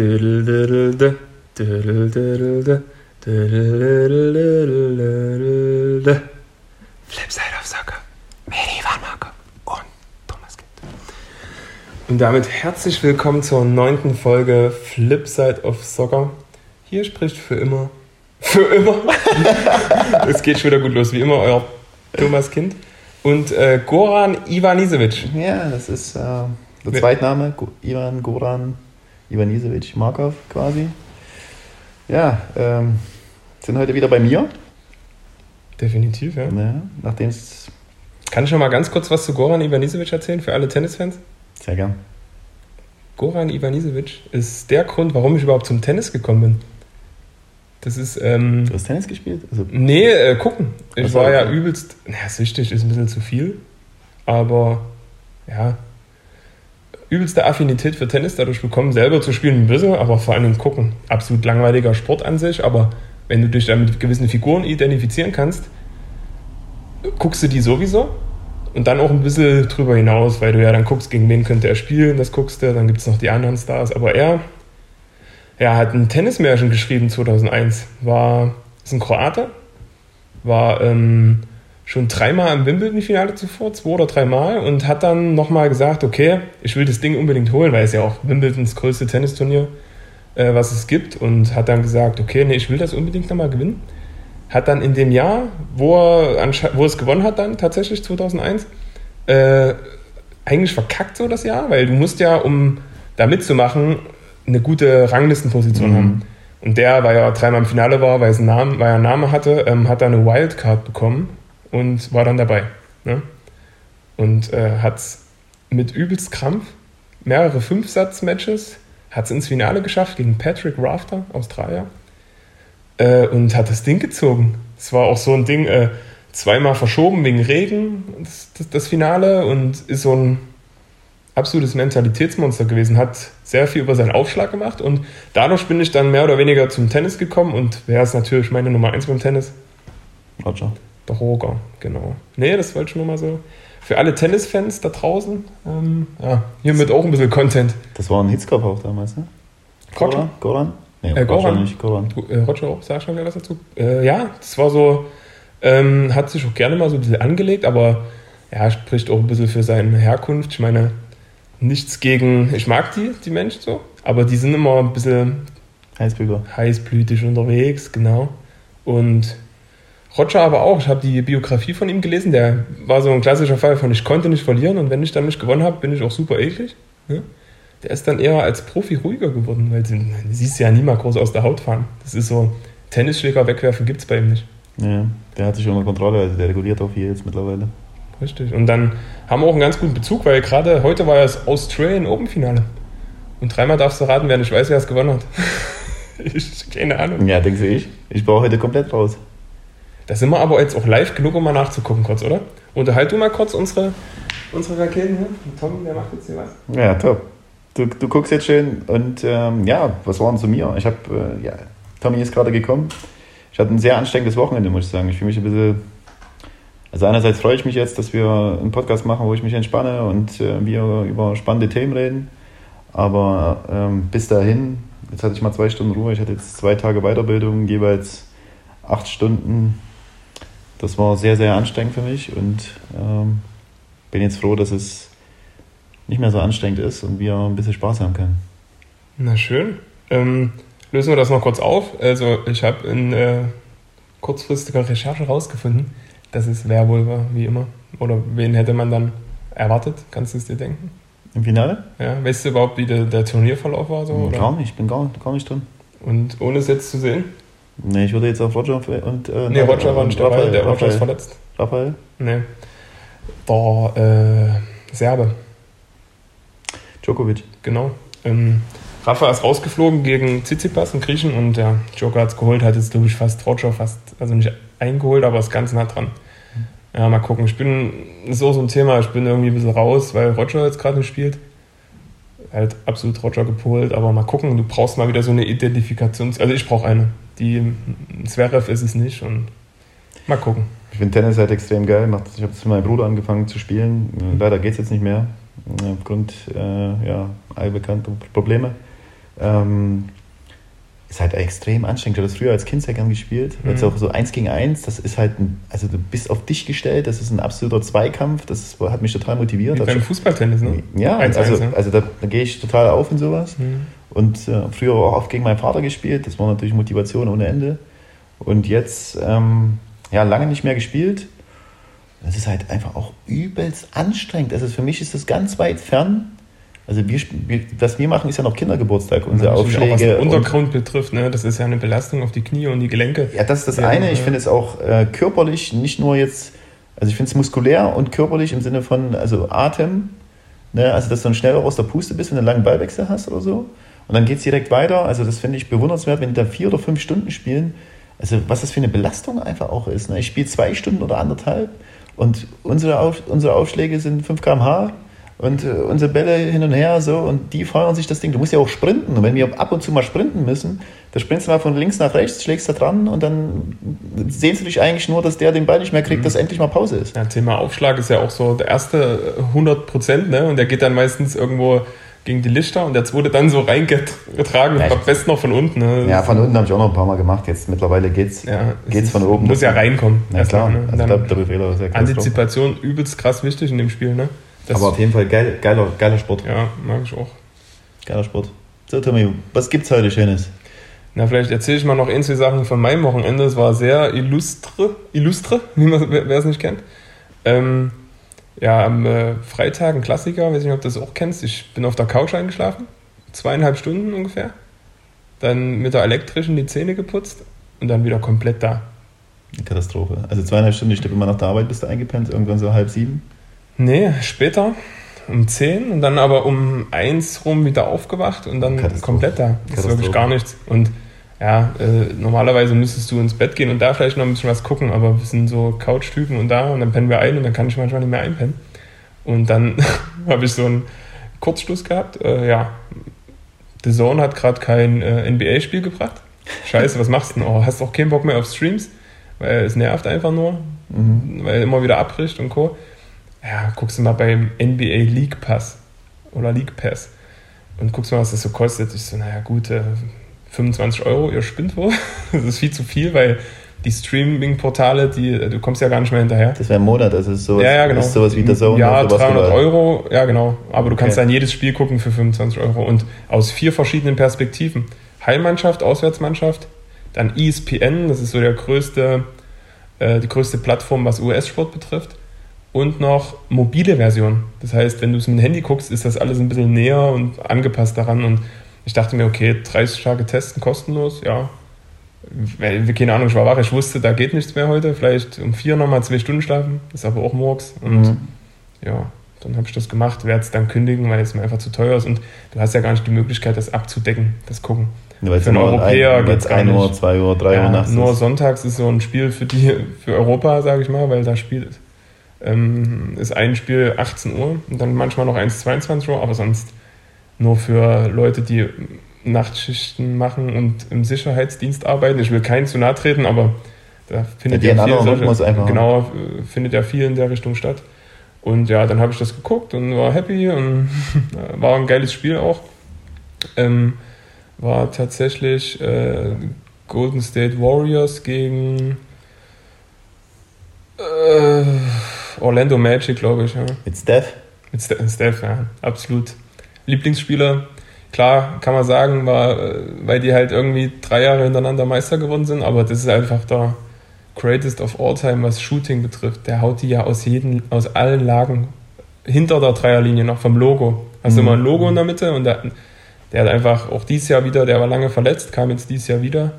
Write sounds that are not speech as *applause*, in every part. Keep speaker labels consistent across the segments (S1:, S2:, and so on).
S1: Flipside of Soccer mit Ivan Marco und Thomas Kind. Und damit herzlich willkommen zur neunten Folge Flipside of Soccer. Hier spricht für immer, für immer. es geht schon wieder gut los, wie immer, euer Thomas Kind und äh, Goran Ivanisevic.
S2: Ja, das ist äh, der Zweitname, Ivan Goran Ivanisevic Markov quasi. Ja, ähm, sind heute wieder bei mir.
S1: Definitiv, ja.
S2: ja Nachdem es.
S1: Kann ich schon mal ganz kurz was zu Goran Ivanisevic erzählen für alle Tennisfans?
S2: Sehr gern.
S1: Goran Ivanisevic ist der Grund, warum ich überhaupt zum Tennis gekommen bin. Das ist. Ähm,
S2: du hast Tennis gespielt?
S1: Also, nee, äh, gucken. Ich war okay. ja übelst. Naja, süchtig ist ein bisschen zu viel. Aber ja, übelste Affinität für Tennis dadurch bekommen, selber zu spielen ein bisschen, aber vor allem gucken. Absolut langweiliger Sport an sich, aber wenn du dich dann mit gewissen Figuren identifizieren kannst, guckst du die sowieso und dann auch ein bisschen drüber hinaus, weil du ja dann guckst, gegen wen könnte er spielen, das guckst du, dann gibt es noch die anderen Stars, aber er, er hat ein Tennismärchen geschrieben 2001, war, ist ein Kroate, war ähm, schon dreimal im Wimbledon-Finale zuvor, zwei oder dreimal, und hat dann nochmal gesagt, okay, ich will das Ding unbedingt holen, weil es ja auch Wimbledons größte Tennisturnier, äh, was es gibt, und hat dann gesagt, okay, nee, ich will das unbedingt nochmal gewinnen. Hat dann in dem Jahr, wo er, wo er es gewonnen hat, dann tatsächlich 2001, äh, eigentlich verkackt so das Jahr, weil du musst ja, um da mitzumachen, eine gute Ranglistenposition mhm. haben. Und der, weil er dreimal im Finale war, weil, es einen Namen, weil er einen Namen hatte, ähm, hat da eine Wildcard bekommen und war dann dabei. Ne? Und äh, hat mit übelst Krampf mehrere Fünfsatz-Matches, hat es ins Finale geschafft gegen Patrick Rafter, Australier, äh, und hat das Ding gezogen. Es war auch so ein Ding, äh, zweimal verschoben wegen Regen, das, das, das, Finale, und ist so ein absolutes Mentalitätsmonster gewesen, hat sehr viel über seinen Aufschlag gemacht und dadurch bin ich dann mehr oder weniger zum Tennis gekommen und wer ist natürlich meine Nummer eins beim Tennis?
S2: Roger.
S1: Roger, genau. Nee, das wollte ich nur mal so. Für alle Tennisfans da draußen, ähm, ja, hiermit auch ein bisschen Content.
S2: Das war ein Hitzkopf auch damals, ne?
S1: Roger?
S2: Goran?
S1: Nee, äh, Goran. nicht, Goran. Äh, Roger auch, sag schon was dazu. Äh, ja, das war so, ähm, hat sich auch gerne mal so ein bisschen angelegt, aber ja, spricht auch ein bisschen für seine Herkunft. Ich meine, nichts gegen, ich mag die, die Menschen so, aber die sind immer ein bisschen
S2: Heißblüter.
S1: heißblütig unterwegs, genau. Und Roger aber auch. Ich habe die Biografie von ihm gelesen. Der war so ein klassischer Fall von ich konnte nicht verlieren und wenn ich dann nicht gewonnen habe, bin ich auch super eklig. Ne? Der ist dann eher als Profi ruhiger geworden, weil du siehst ja nie mal groß aus der Haut fahren. Das ist so, Tennisschläger wegwerfen gibt es bei ihm nicht.
S2: Ja, der hat sich unter Kontrolle, also der reguliert auch hier jetzt mittlerweile.
S1: Richtig. Und dann haben wir auch einen ganz guten Bezug, weil gerade heute war ja das Australian Open Finale. Und dreimal darfst du raten, wer nicht weiß, wer es gewonnen hat. *laughs* ich, keine Ahnung.
S2: Ja, denkst du ich? Ich brauche heute komplett raus.
S1: Da sind wir aber jetzt auch live genug, um mal nachzugucken kurz, oder? Unterhalt du mal kurz unsere, unsere Raketen hier. Tom, der macht jetzt hier was.
S2: Ja, top. Du, du guckst jetzt schön und ähm, ja, was war denn zu mir? Ich habe, äh, ja, Tommy ist gerade gekommen. Ich hatte ein sehr anstrengendes Wochenende, muss ich sagen. Ich fühle mich ein bisschen. Also einerseits freue ich mich jetzt, dass wir einen Podcast machen, wo ich mich entspanne und äh, wir über spannende Themen reden. Aber ähm, bis dahin, jetzt hatte ich mal zwei Stunden Ruhe. Ich hatte jetzt zwei Tage Weiterbildung, jeweils acht Stunden das war sehr, sehr anstrengend für mich und ähm, bin jetzt froh, dass es nicht mehr so anstrengend ist und wir ein bisschen Spaß haben können.
S1: Na schön. Ähm, lösen wir das noch kurz auf. Also ich habe in äh, kurzfristiger Recherche herausgefunden, dass es Werwolf war, wie immer. Oder wen hätte man dann erwartet? Kannst du es dir denken?
S2: Im Finale?
S1: Ja, weißt du überhaupt, wie der, der Turnierverlauf war? So,
S2: oder? Gar nicht, ich bin gar, gar nicht drin.
S1: Und ohne es jetzt zu sehen?
S2: Nee, ich würde jetzt auf Roger und.
S1: Äh, nee, Roger war nicht dabei, der Roger ist verletzt.
S2: Raphael?
S1: Nee. Der äh, Serbe.
S2: Djokovic.
S1: Genau. Ähm, Rafa ist rausgeflogen gegen Tsitsipas, einen Griechen, und der Joker hat es geholt, hat jetzt, glaube ich, fast Roger fast, also nicht eingeholt, aber ist ganz nah dran. Ja, mal gucken. Ich bin, das ist auch so ein Thema, ich bin irgendwie ein bisschen raus, weil Roger jetzt gerade nicht spielt. Halt absolut Roger gepolt, aber mal gucken, du brauchst mal wieder so eine Identifikations-, also ich brauche eine die Zverev ist es nicht und mal gucken.
S2: Ich finde Tennis halt extrem geil. Ich habe es mit meinem Bruder angefangen zu spielen. Leider geht es jetzt nicht mehr, aufgrund äh, ja, allbekannter Probleme. Ähm, ist halt extrem anstrengend. Ich habe das früher als Kind sehr gern gespielt. Mhm. Jetzt auch so eins gegen eins, das ist halt, ein, also du bist auf dich gestellt, das ist ein absoluter Zweikampf, das hat mich total motiviert.
S1: Wie beim Fußballtennis, ne?
S2: Ja, 1 -1, also, also da, da gehe ich total auf in sowas. Mhm. Und äh, früher auch oft gegen meinen Vater gespielt, das war natürlich Motivation ohne Ende. Und jetzt, ähm, ja, lange nicht mehr gespielt. Das ist halt einfach auch übelst anstrengend. Also für mich ist das ganz weit fern also wir, was wir machen, ist ja noch Kindergeburtstag, unsere ja, Aufschläge. Auch was
S1: den Untergrund betrifft, ne? das ist ja eine Belastung auf die Knie und die Gelenke.
S2: Ja, das ist das ja, eine. Ich finde es auch äh, körperlich, nicht nur jetzt, also ich finde es muskulär und körperlich im Sinne von also Atem, ne? also dass du dann schneller aus der Puste bist, wenn du einen langen Ballwechsel hast oder so. Und dann geht es direkt weiter. Also das finde ich bewundernswert, wenn die da vier oder fünf Stunden spielen. Also was das für eine Belastung einfach auch ist. Ne? Ich spiele zwei Stunden oder anderthalb und unsere, Auf, unsere Aufschläge sind 5 km/h und äh, unsere Bälle hin und her so und die feuern sich das Ding. Du musst ja auch sprinten. Und wenn wir ab und zu mal sprinten müssen, da sprintest du mal von links nach rechts, schlägst da dran und dann sehnst du dich eigentlich nur, dass der den Ball nicht mehr kriegt, mhm. dass endlich mal Pause ist.
S1: Ja, Thema Aufschlag ist ja auch so der erste 100 Prozent, ne? Und der geht dann meistens irgendwo gegen die Lichter und der zweite dann so reingetragen, ja, am besten noch von unten. Ne?
S2: Ja, von unten habe ich auch noch ein paar Mal gemacht. Jetzt mittlerweile geht's, ja, geht's von oben.
S1: Muss ja reinkommen.
S2: Ja, klar.
S1: Ne? Also da, der Befehler ist ja Antizipation übelst krass wichtig in dem Spiel, ne?
S2: Das Aber auf jeden Fall geil, geiler, geiler Sport.
S1: Ja, mag ich auch.
S2: Geiler Sport. So, Tommy, was gibt's heute Schönes?
S1: Na, vielleicht erzähle ich mal noch ein, zwei Sachen von meinem Wochenende. Es war sehr illustre, illustre, *laughs* wie man, wer es nicht kennt. Ähm, ja, am äh, Freitag ein Klassiker, weiß nicht, ob du das auch kennst. Ich bin auf der Couch eingeschlafen, zweieinhalb Stunden ungefähr. Dann mit der elektrischen die Zähne geputzt und dann wieder komplett da.
S2: Katastrophe. Also zweieinhalb Stunden, ich steppe immer nach der Arbeit, bist du eingepennt, irgendwann so halb sieben.
S1: Nee, später um 10 und dann aber um 1 rum wieder aufgewacht und dann komplett da. Das ist wirklich gar nichts. Und ja, äh, normalerweise müsstest du ins Bett gehen und da vielleicht noch ein bisschen was gucken, aber wir sind so Couch-Typen und da und dann pennen wir ein und dann kann ich manchmal nicht mehr einpennen. Und dann *laughs* habe ich so einen Kurzschluss gehabt. Äh, ja, The Zone hat gerade kein äh, NBA-Spiel gebracht. Scheiße, was machst du denn? Oh, hast auch keinen Bock mehr auf Streams, weil es nervt einfach nur, mhm. weil immer wieder abbricht und Co ja, guckst du mal beim NBA League Pass oder League Pass und guckst mal, was das so kostet. Ich so, naja, gut, äh, 25 Euro, ihr spinnt wohl. *laughs* das ist viel zu viel, weil die Streaming-Portale, die, du kommst ja gar nicht mehr hinterher.
S2: Das wäre ein Monat, das ist sowas,
S1: ja, ja, genau.
S2: ist sowas wie der
S1: Zone. Ja, 300 Euro, ja genau. Aber du kannst okay. dann jedes Spiel gucken für 25 Euro und aus vier verschiedenen Perspektiven. Heimmannschaft, Auswärtsmannschaft, dann ESPN, das ist so der größte, äh, die größte Plattform, was US-Sport betrifft und noch mobile Version. Das heißt, wenn du es mit dem Handy guckst, ist das alles ein bisschen näher und angepasst daran. Und ich dachte mir, okay, 30 Tage testen kostenlos, ja. Keine Ahnung, ich war wach, ich wusste, da geht nichts mehr heute. Vielleicht um vier nochmal zwei Stunden schlafen, ist aber auch morgens. Und mhm. ja, dann habe ich das gemacht, werde es dann kündigen, weil es mir einfach zu teuer ist. Und du hast ja gar nicht die Möglichkeit, das abzudecken, das Gucken.
S2: Ja, für einen Europäer geht es 1 Uhr, 2 Uhr, 3 ja, Uhr nachts.
S1: Nur sonntags ist so ein Spiel für, die, für Europa, sage ich mal, weil da spielt ähm, ist ein Spiel 18 Uhr und dann manchmal noch eins 22 Uhr, aber sonst nur für Leute, die Nachtschichten machen und im Sicherheitsdienst arbeiten. Ich will keinen zu nahe treten, aber da findet ja, ja viel solche, genau, findet ja viel in der Richtung statt. Und ja, dann habe ich das geguckt und war happy und *laughs* war ein geiles Spiel auch. Ähm, war tatsächlich äh, Golden State Warriors gegen äh, Orlando Magic, glaube ich. Ja.
S2: Mit Steph?
S1: Mit Steph, ja, absolut. Lieblingsspieler, klar, kann man sagen, war, äh, weil die halt irgendwie drei Jahre hintereinander Meister geworden sind, aber das ist einfach der greatest of all time, was Shooting betrifft. Der haut die ja aus, jeden, aus allen Lagen hinter der Dreierlinie noch vom Logo. Hast du mhm. immer ein Logo in der Mitte und der, der, hat einfach auch dieses Jahr wieder, der war lange verletzt, kam jetzt dieses Jahr wieder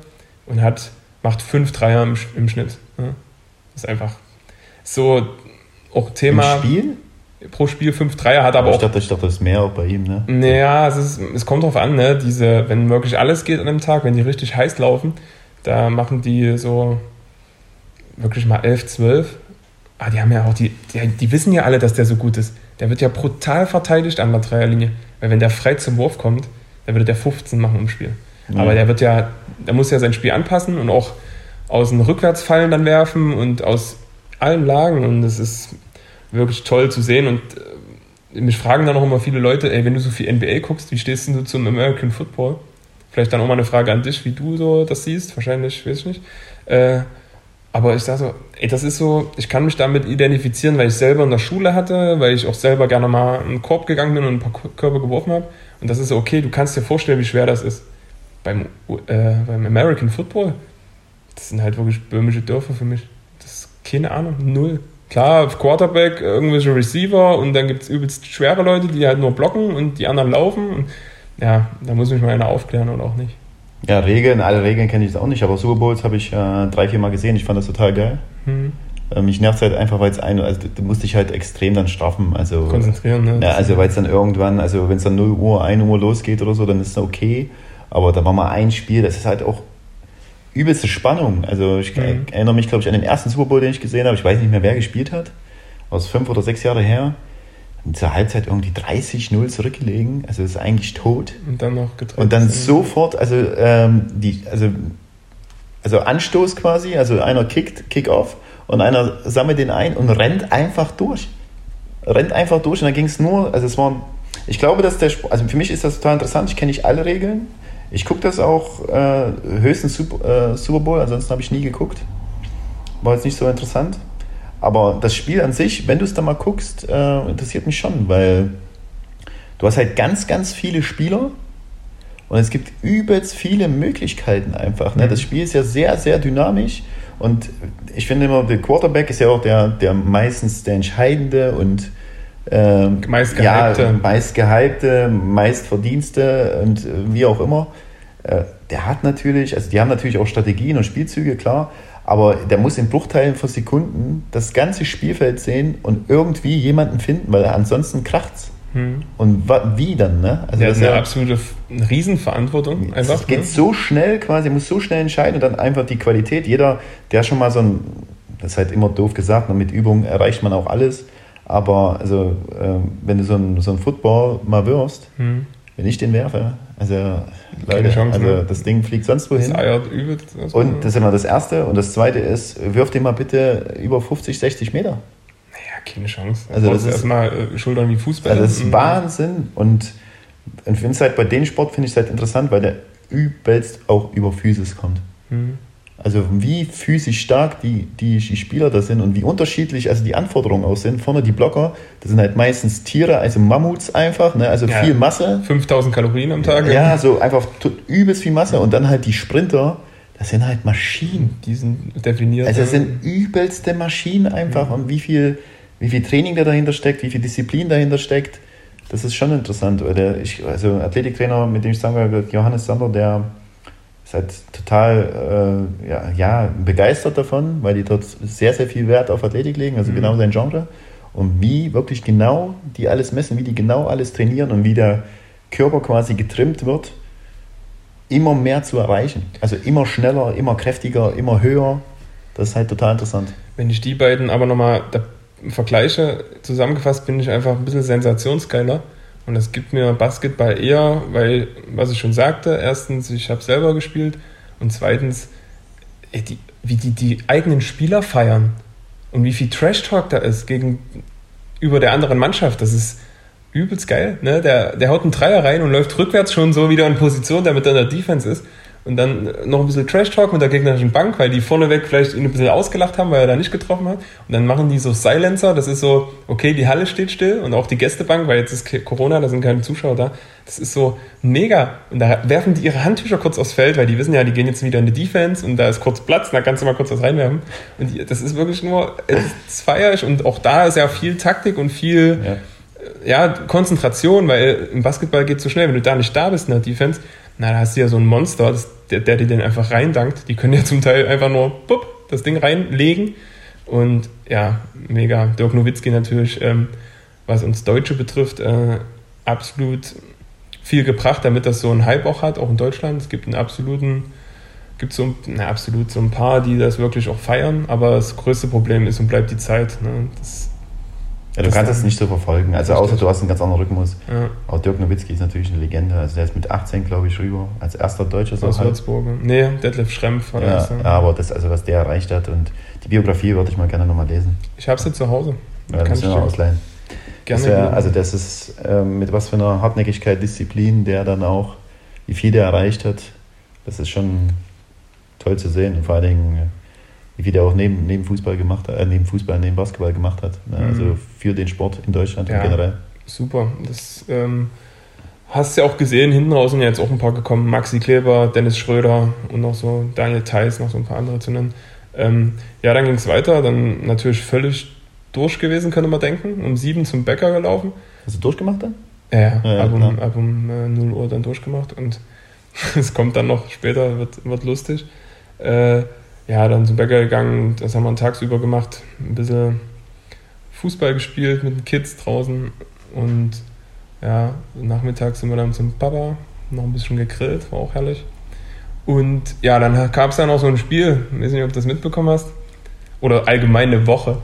S1: und hat, macht fünf Dreier im, im Schnitt. Das ist einfach so auch Thema.
S2: Im Spiel?
S1: Pro Spiel 5 Dreier hat aber
S2: ich
S1: auch.
S2: Dachte, ich dachte, das ist mehr bei ihm, ne?
S1: Naja, es, ist, es kommt drauf an, ne? Diese, wenn wirklich alles geht an einem Tag, wenn die richtig heiß laufen, da machen die so wirklich mal 11, 12. Ah, die haben ja auch, die, die, die wissen ja alle, dass der so gut ist. Der wird ja brutal verteidigt an der Dreierlinie. Weil wenn der frei zum Wurf kommt, dann würde der 15 machen im Spiel. Ja. Aber der wird ja, der muss ja sein Spiel anpassen und auch aus dem Rückwärtsfallen dann werfen und aus allen Lagen und es ist wirklich toll zu sehen und äh, mich fragen dann auch immer viele Leute, ey, wenn du so viel NBA guckst, wie stehst du zum American Football? Vielleicht dann auch mal eine Frage an dich, wie du so das siehst. Wahrscheinlich, weiß ich nicht. Äh, aber ich sage so, ey, das ist so, ich kann mich damit identifizieren, weil ich selber in der Schule hatte, weil ich auch selber gerne mal einen Korb gegangen bin und ein paar Körbe geworfen habe. Und das ist so, okay, du kannst dir vorstellen, wie schwer das ist. Beim, äh, beim American Football, das sind halt wirklich böhmische Dörfer für mich. Das ist keine Ahnung, null. Klar, Quarterback, irgendwelche Receiver und dann gibt es übelst schwere Leute, die halt nur blocken und die anderen laufen. Und ja, da muss mich mal einer aufklären oder auch nicht.
S2: Ja, Regeln, alle Regeln kenne ich auch nicht, aber Super Bowls habe ich äh, drei, vier Mal gesehen. Ich fand das total geil. Mhm. Äh, mich nervt halt einfach, weil es ein, also du musst dich halt extrem dann straffen. Also,
S1: Konzentrieren, ne?
S2: Ja, also weil es dann irgendwann, also wenn es dann 0 Uhr, 1 Uhr losgeht oder so, dann ist es okay. Aber da war mal ein Spiel, das ist halt auch übelste Spannung. Also ich mhm. erinnere mich, glaube ich, an den ersten Super Bowl, den ich gesehen habe. Ich weiß nicht mehr, wer gespielt hat. Aus fünf oder sechs Jahre her und zur Halbzeit irgendwie 30-0 zurückgelegen, also ist eigentlich tot.
S1: Und dann noch getrennt.
S2: Und dann sofort, also, ähm, die, also, also Anstoß quasi, also einer kickt, Kick-off und einer sammelt den ein und rennt einfach durch. Rennt einfach durch und dann ging es nur, also es war, ich glaube, dass der, also für mich ist das total interessant, ich kenne nicht alle Regeln. Ich gucke das auch äh, höchstens Super, äh, Super Bowl, ansonsten habe ich nie geguckt. War jetzt nicht so interessant. Aber das Spiel an sich, wenn du es da mal guckst, äh, interessiert mich schon, weil du hast halt ganz, ganz viele Spieler und es gibt übelst viele Möglichkeiten einfach. Ne? Mhm. Das Spiel ist ja sehr, sehr dynamisch und ich finde immer, der Quarterback ist ja auch der, der meistens der entscheidende und ähm,
S1: meist gehypte.
S2: Ja, meist gehypte, meist Verdienste und äh, wie auch immer. Äh, der hat natürlich, also die haben natürlich auch Strategien und Spielzüge, klar, aber der muss in Bruchteilen von Sekunden das ganze Spielfeld sehen und irgendwie jemanden finden, weil ansonsten kracht's. Hm. Und wie dann, ne?
S1: Also das ist eine ja, absolute Riesenverantwortung.
S2: Einfach, es geht ne? so schnell quasi, muss so schnell entscheiden und dann einfach die Qualität. Jeder, der schon mal so ein, das ist halt immer doof gesagt, ne, mit Übung erreicht man auch alles. Aber also, äh, wenn du so ein, so Football mal wirfst, hm. wenn ich den werfe, also, Leute, Chance, also ne? das Ding fliegt sonst wohin. Das eiert übelst. Und das ist immer das Erste. Und das Zweite ist, wirf den mal bitte über 50, 60 Meter.
S1: Naja, keine Chance.
S2: Also das ist
S1: erstmal äh, Schultern wie Fußball.
S2: Also das ist mhm. Wahnsinn. Und, und finde es halt bei dem Sport finde ich es halt interessant, weil der übelst auch über Physis kommt. Mhm. Also wie physisch stark die, die, die Spieler da sind und wie unterschiedlich also die Anforderungen auch sind. Vorne die Blocker, das sind halt meistens Tiere, also Mammuts einfach, ne? also ja, viel Masse.
S1: 5000 Kalorien am Tag.
S2: Ja, so einfach übelst viel Masse. Und dann halt die Sprinter, das sind halt Maschinen.
S1: Die sind definiert.
S2: Also das sind übelste Maschinen einfach. Mhm. Und wie viel, wie viel Training da dahinter steckt, wie viel Disziplin dahinter steckt, das ist schon interessant. Oder ich, also Athletiktrainer, mit dem ich sagen würde, Johannes Sander, der ist halt total äh, ja, ja, begeistert davon, weil die dort sehr, sehr viel Wert auf Athletik legen, also mhm. genau sein Genre. Und wie wirklich genau die alles messen, wie die genau alles trainieren und wie der Körper quasi getrimmt wird, immer mehr zu erreichen. Also immer schneller, immer kräftiger, immer höher. Das ist halt total interessant.
S1: Wenn ich die beiden aber nochmal vergleiche, zusammengefasst bin ich einfach ein bisschen sensationsgeiler und das gibt mir Basketball eher, weil, was ich schon sagte, erstens, ich habe selber gespielt und zweitens, die, wie die die eigenen Spieler feiern und wie viel Trash-Talk da ist gegenüber der anderen Mannschaft. Das ist übelst geil. Ne? Der, der haut einen Dreier rein und läuft rückwärts schon so wieder in Position, damit er in der Defense ist und dann noch ein bisschen Trash-Talk mit der gegnerischen Bank, weil die vorneweg vielleicht ihn ein bisschen ausgelacht haben, weil er da nicht getroffen hat. Und dann machen die so Silencer, das ist so, okay, die Halle steht still und auch die Gästebank, weil jetzt ist Corona, da sind keine Zuschauer da. Das ist so mega. Und da werfen die ihre Handtücher kurz aufs Feld, weil die wissen ja, die gehen jetzt wieder in die Defense und da ist kurz Platz, da kannst du mal kurz was reinwerfen. Und die, das ist wirklich nur, das feiere ich und auch da ist ja viel Taktik und viel, ja. ja Konzentration, weil im Basketball geht es so schnell, wenn du da nicht da bist in der Defense, na, da hast du ja so ein Monster, das, der, der dir den einfach reindankt. Die können ja zum Teil einfach nur pup, das Ding reinlegen. Und ja, mega. Dirk Nowitzki natürlich, ähm, was uns Deutsche betrifft, äh, absolut viel gebracht, damit das so einen Hype auch hat, auch in Deutschland. Es gibt einen absoluten, gibt so, na, absolut so ein paar, die das wirklich auch feiern, aber das größte Problem ist und bleibt die Zeit. Ne? Das
S2: ja, du kannst es nicht so verfolgen, also außer du hast einen ganz anderen Rhythmus. Ja. Aber Dirk Nowitzki ist natürlich eine Legende. Also der ist mit 18, glaube ich, rüber, als erster Deutscher.
S1: Aus halt. Würzburg. Nee, Detlef Schrempf
S2: war ja, das. Ja, aber das, also was der erreicht hat und die Biografie würde ich mal gerne nochmal lesen.
S1: Ich habe sie zu Hause.
S2: Ja, kann ich mal ausleihen. Gerne. Das wär, also das ist ähm, mit was für einer Hartnäckigkeit, Disziplin, der dann auch wie viel der erreicht hat. Das ist schon toll zu sehen. Und vor allen Dingen, wie viel der auch neben, neben Fußball gemacht hat, äh, neben Fußball, neben Basketball gemacht hat. Ne? Also
S1: Mhm.
S2: für den Sport in Deutschland
S1: Ja.
S2: generell.
S1: Super. Das ähm, hast du ja auch gesehen. Hinten raus sind ja jetzt auch ein paar gekommen. Maxi Kleber, Dennis Schröder und noch so Daniel Theiss, noch so ein paar andere zu nennen. Ähm, ja, dann ging es weiter. Dann natürlich völlig durch gewesen, könnte man denken. Um sieben zum Bäcker gelaufen.
S2: Hast du durchgemacht dann?
S1: Ja, ja,
S2: Ja, ja,
S1: ab, um, ab um äh, 0 Uhr dann durchgemacht und *laughs* es kommt dann noch später, wird, wird lustig. Äh, ja, dann zum Bäcker gegangen, das haben wir tagsüber gemacht, ein bisschen Fußball gespielt mit den Kids draußen und ja, nachmittags sind wir dann zum Papa, noch ein bisschen gegrillt, war auch herrlich. Und ja, dann gab es dann noch so ein Spiel, ich weiß nicht, ob du das mitbekommen hast, oder allgemein eine Woche.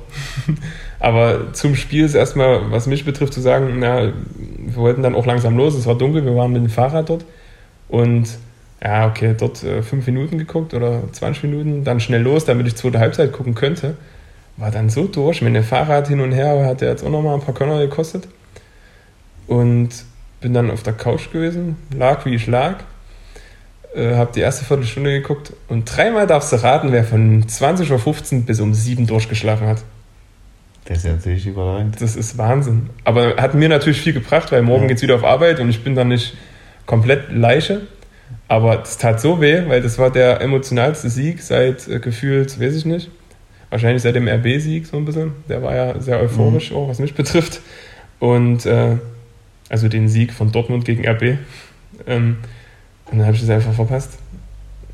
S1: *laughs* Aber zum Spiel ist erstmal, was mich betrifft, zu sagen, na, wir wollten dann auch langsam los, es war dunkel, wir waren mit dem Fahrrad dort und ja, okay, dort äh, fünf Minuten geguckt oder 20 Minuten, dann schnell los, damit ich zweite Halbzeit gucken könnte. War dann so durch, mit dem Fahrrad hin und her hat der jetzt auch nochmal ein paar Körner gekostet. Und bin dann auf der Couch gewesen, lag wie ich lag, äh, habe die erste Viertelstunde geguckt und dreimal darfst du raten, wer von 20.15 Uhr bis um 7 durchgeschlafen hat.
S2: Das ist natürlich überragend.
S1: Das ist Wahnsinn. Aber hat mir natürlich viel gebracht, weil morgen
S2: Ja.
S1: geht's wieder auf Arbeit und ich bin dann nicht komplett Leiche. Aber das tat so weh, weil das war der emotionalste Sieg seit äh, gefühlt, weiß ich nicht, wahrscheinlich seit dem RB-Sieg so ein bisschen. Der war ja sehr euphorisch, auch was mich *laughs* betrifft. Und äh, also den Sieg von Dortmund gegen RB. Ähm, und dann habe ich das einfach verpasst.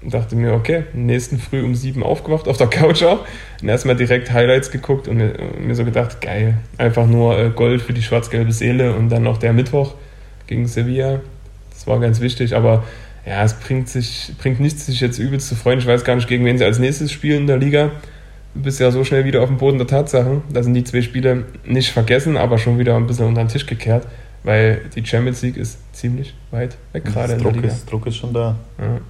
S1: Und dachte mir, okay, nächsten Früh um sieben aufgewacht, auf der Couch auch. Und erstmal direkt Highlights geguckt und mir, und mir so gedacht, geil, einfach nur äh, Gold für die schwarz-gelbe Seele und dann noch der Mittwoch gegen Sevilla. Das war ganz wichtig, aber ja, es bringt, sich, bringt nichts, sich jetzt übelst zu freuen. Ich weiß gar nicht, gegen wen sie als nächstes spielen in der Liga. Du bist ja so schnell wieder auf dem Boden der Tatsachen. Da sind die zwei Spiele nicht vergessen, aber schon wieder ein bisschen unter den Tisch gekehrt, weil die Champions League ist ziemlich weit weg, gerade in der
S2: Druck
S1: Liga.
S2: ist, Druck ist schon da.
S1: Ja.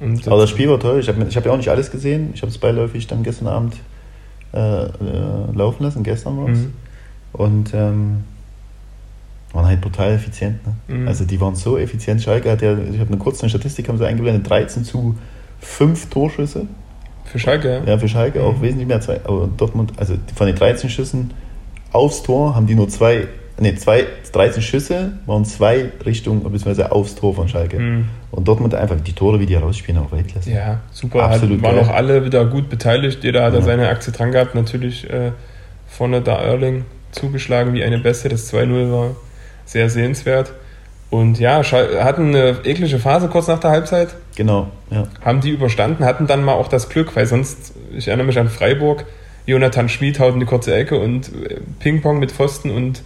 S1: Und
S2: Aber das Spiel war toll. Ich habe ich hab ja auch nicht alles gesehen. Ich habe es beiläufig dann gestern Abend äh, äh, laufen lassen. Gestern war es.
S1: Mhm.
S2: Und ähm, waren halt brutal effizient. Ne?
S1: Mhm.
S2: Also die waren so effizient. Schalke hat ja, ich habe eine kurze Statistik, haben sie eingeblendet, 13 zu 5 Torschüsse.
S1: Für Schalke, ja.
S2: Für Schalke auch
S1: Mhm.
S2: wesentlich mehr. Zwei, aber Dortmund, also von den 13 Schüssen aufs Tor haben die nur zwei, nee, zwei, 13 Schüsse waren zwei Richtung, beziehungsweise aufs Tor von Schalke.
S1: Mhm.
S2: Und Dortmund einfach, die Tore, wie die rausspielen, auch Weltklasse.
S1: Ja, super.
S2: Absolut
S1: Hat, waren auch alle wieder gut beteiligt. Jeder hat da
S2: Ja.
S1: seine Aktie dran gehabt. Natürlich äh, vorne da Erling zugeschlagen wie eine Beste. Das 2-0 war sehr sehenswert. Und ja, hatten eine eklige Phase kurz nach der Halbzeit.
S2: Genau, ja.
S1: haben die überstanden, hatten dann mal auch das Glück, weil sonst, ich erinnere mich an Freiburg, Jonathan Schmid haut in die kurze Ecke und äh, Ping-Pong mit Pfosten und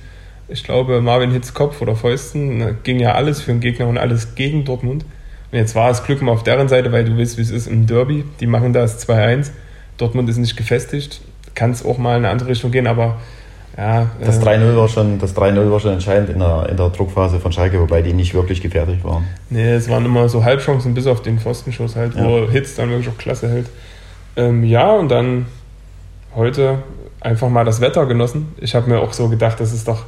S1: ich glaube Marvin Hitz Kopf oder Fäusten, ging ja alles für den Gegner und alles gegen Dortmund. Und jetzt war es Glück mal auf deren Seite, weil du weißt, wie es ist im Derby, die machen das 2-1, Dortmund ist nicht gefestigt, kann es auch mal in eine andere Richtung gehen, aber ja.
S2: Das
S1: äh,
S2: 3-0 war schon, das 3-0 war schon entscheidend in der, in der Druckphase von Schalke, wobei die nicht wirklich gefährlich waren.
S1: Nee, es waren immer so Halbchancen bis auf den Pfostenschuss halt, wo Hitz dann wirklich auch klasse hält. Ähm, ja, und dann heute einfach mal das Wetter genossen. Ich habe mir auch so gedacht, das ist doch